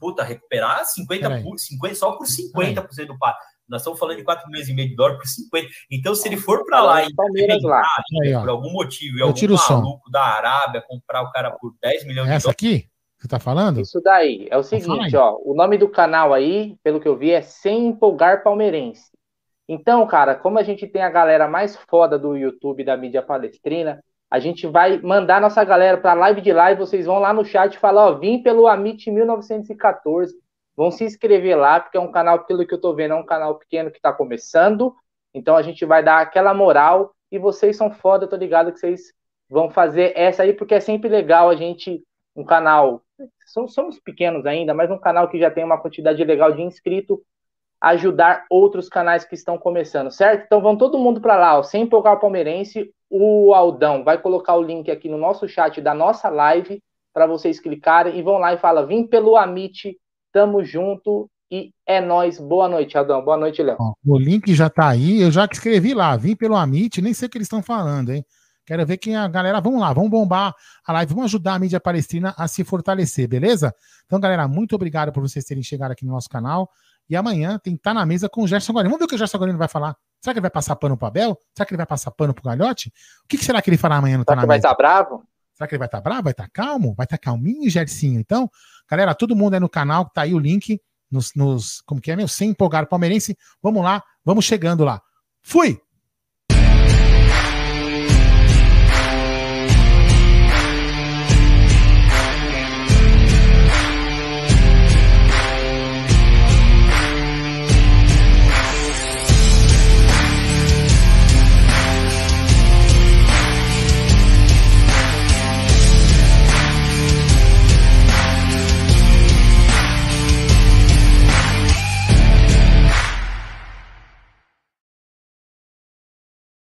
F: Puta, recuperar 50, por, 50 só por 50% do passe. Nós estamos falando de 4 meses e meio de dólar por 50. Então, se ele for para lá e
B: Palmeiras lá.
F: Aí, por algum motivo, e algum maluco da Arábia comprar o cara por 10 milhões
A: de dólares. Essa aqui? Você tá falando?
B: Isso daí. É o seguinte, ó. O nome do canal aí, pelo que eu vi, é Sem Empolgar Palmeirense. Então, cara, como a gente tem a galera mais foda do YouTube da mídia palestrina, a gente vai mandar nossa galera para live de live. Vocês vão lá no chat falar, ó, vim pelo Amit 1914 Vão se inscrever lá, porque é um canal, pelo que eu tô vendo, é um canal pequeno que está começando. Então a gente vai dar aquela moral. E vocês são foda, tô ligado que vocês vão fazer essa aí, porque é sempre legal a gente, um canal, somos pequenos ainda, mas um canal que já tem uma quantidade legal de inscrito, ajudar outros canais que estão começando, certo? Então vão todo mundo para lá, ó, sem empolgar o palmeirense, o Aldão vai colocar o link aqui no nosso chat da nossa live para vocês clicarem e vão lá e fala, vim pelo Amit Tamo junto e é nós. Boa noite, Adão. Boa noite, Léo.
A: O link já tá aí. Eu já escrevi lá. Vim pelo Amit. Nem sei o que eles estão falando, hein? Quero ver quem a galera. Vamos lá, vamos bombar a live, vamos ajudar a mídia palestina a se fortalecer, beleza? Então, galera, muito obrigado por vocês terem chegado aqui no nosso canal. E amanhã tem estar na mesa com o Gerson Guarino. Vamos ver o que o Gerson Guarino vai falar. Será que ele vai passar pano pro Abel? Será que ele vai passar pano pro Galhote? O que, que será que ele fará amanhã no
B: Será
A: Tá
B: que
A: na
B: vai estar bravo?
A: Será que ele vai estar bravo? Vai estar calmo? Vai estar calminho, Gercinho? Então, galera, todo mundo aí no canal, tá aí o link nos, nos como que é, meu? Sem empolgar palmeirense. Vamos lá, vamos chegando lá. Fui!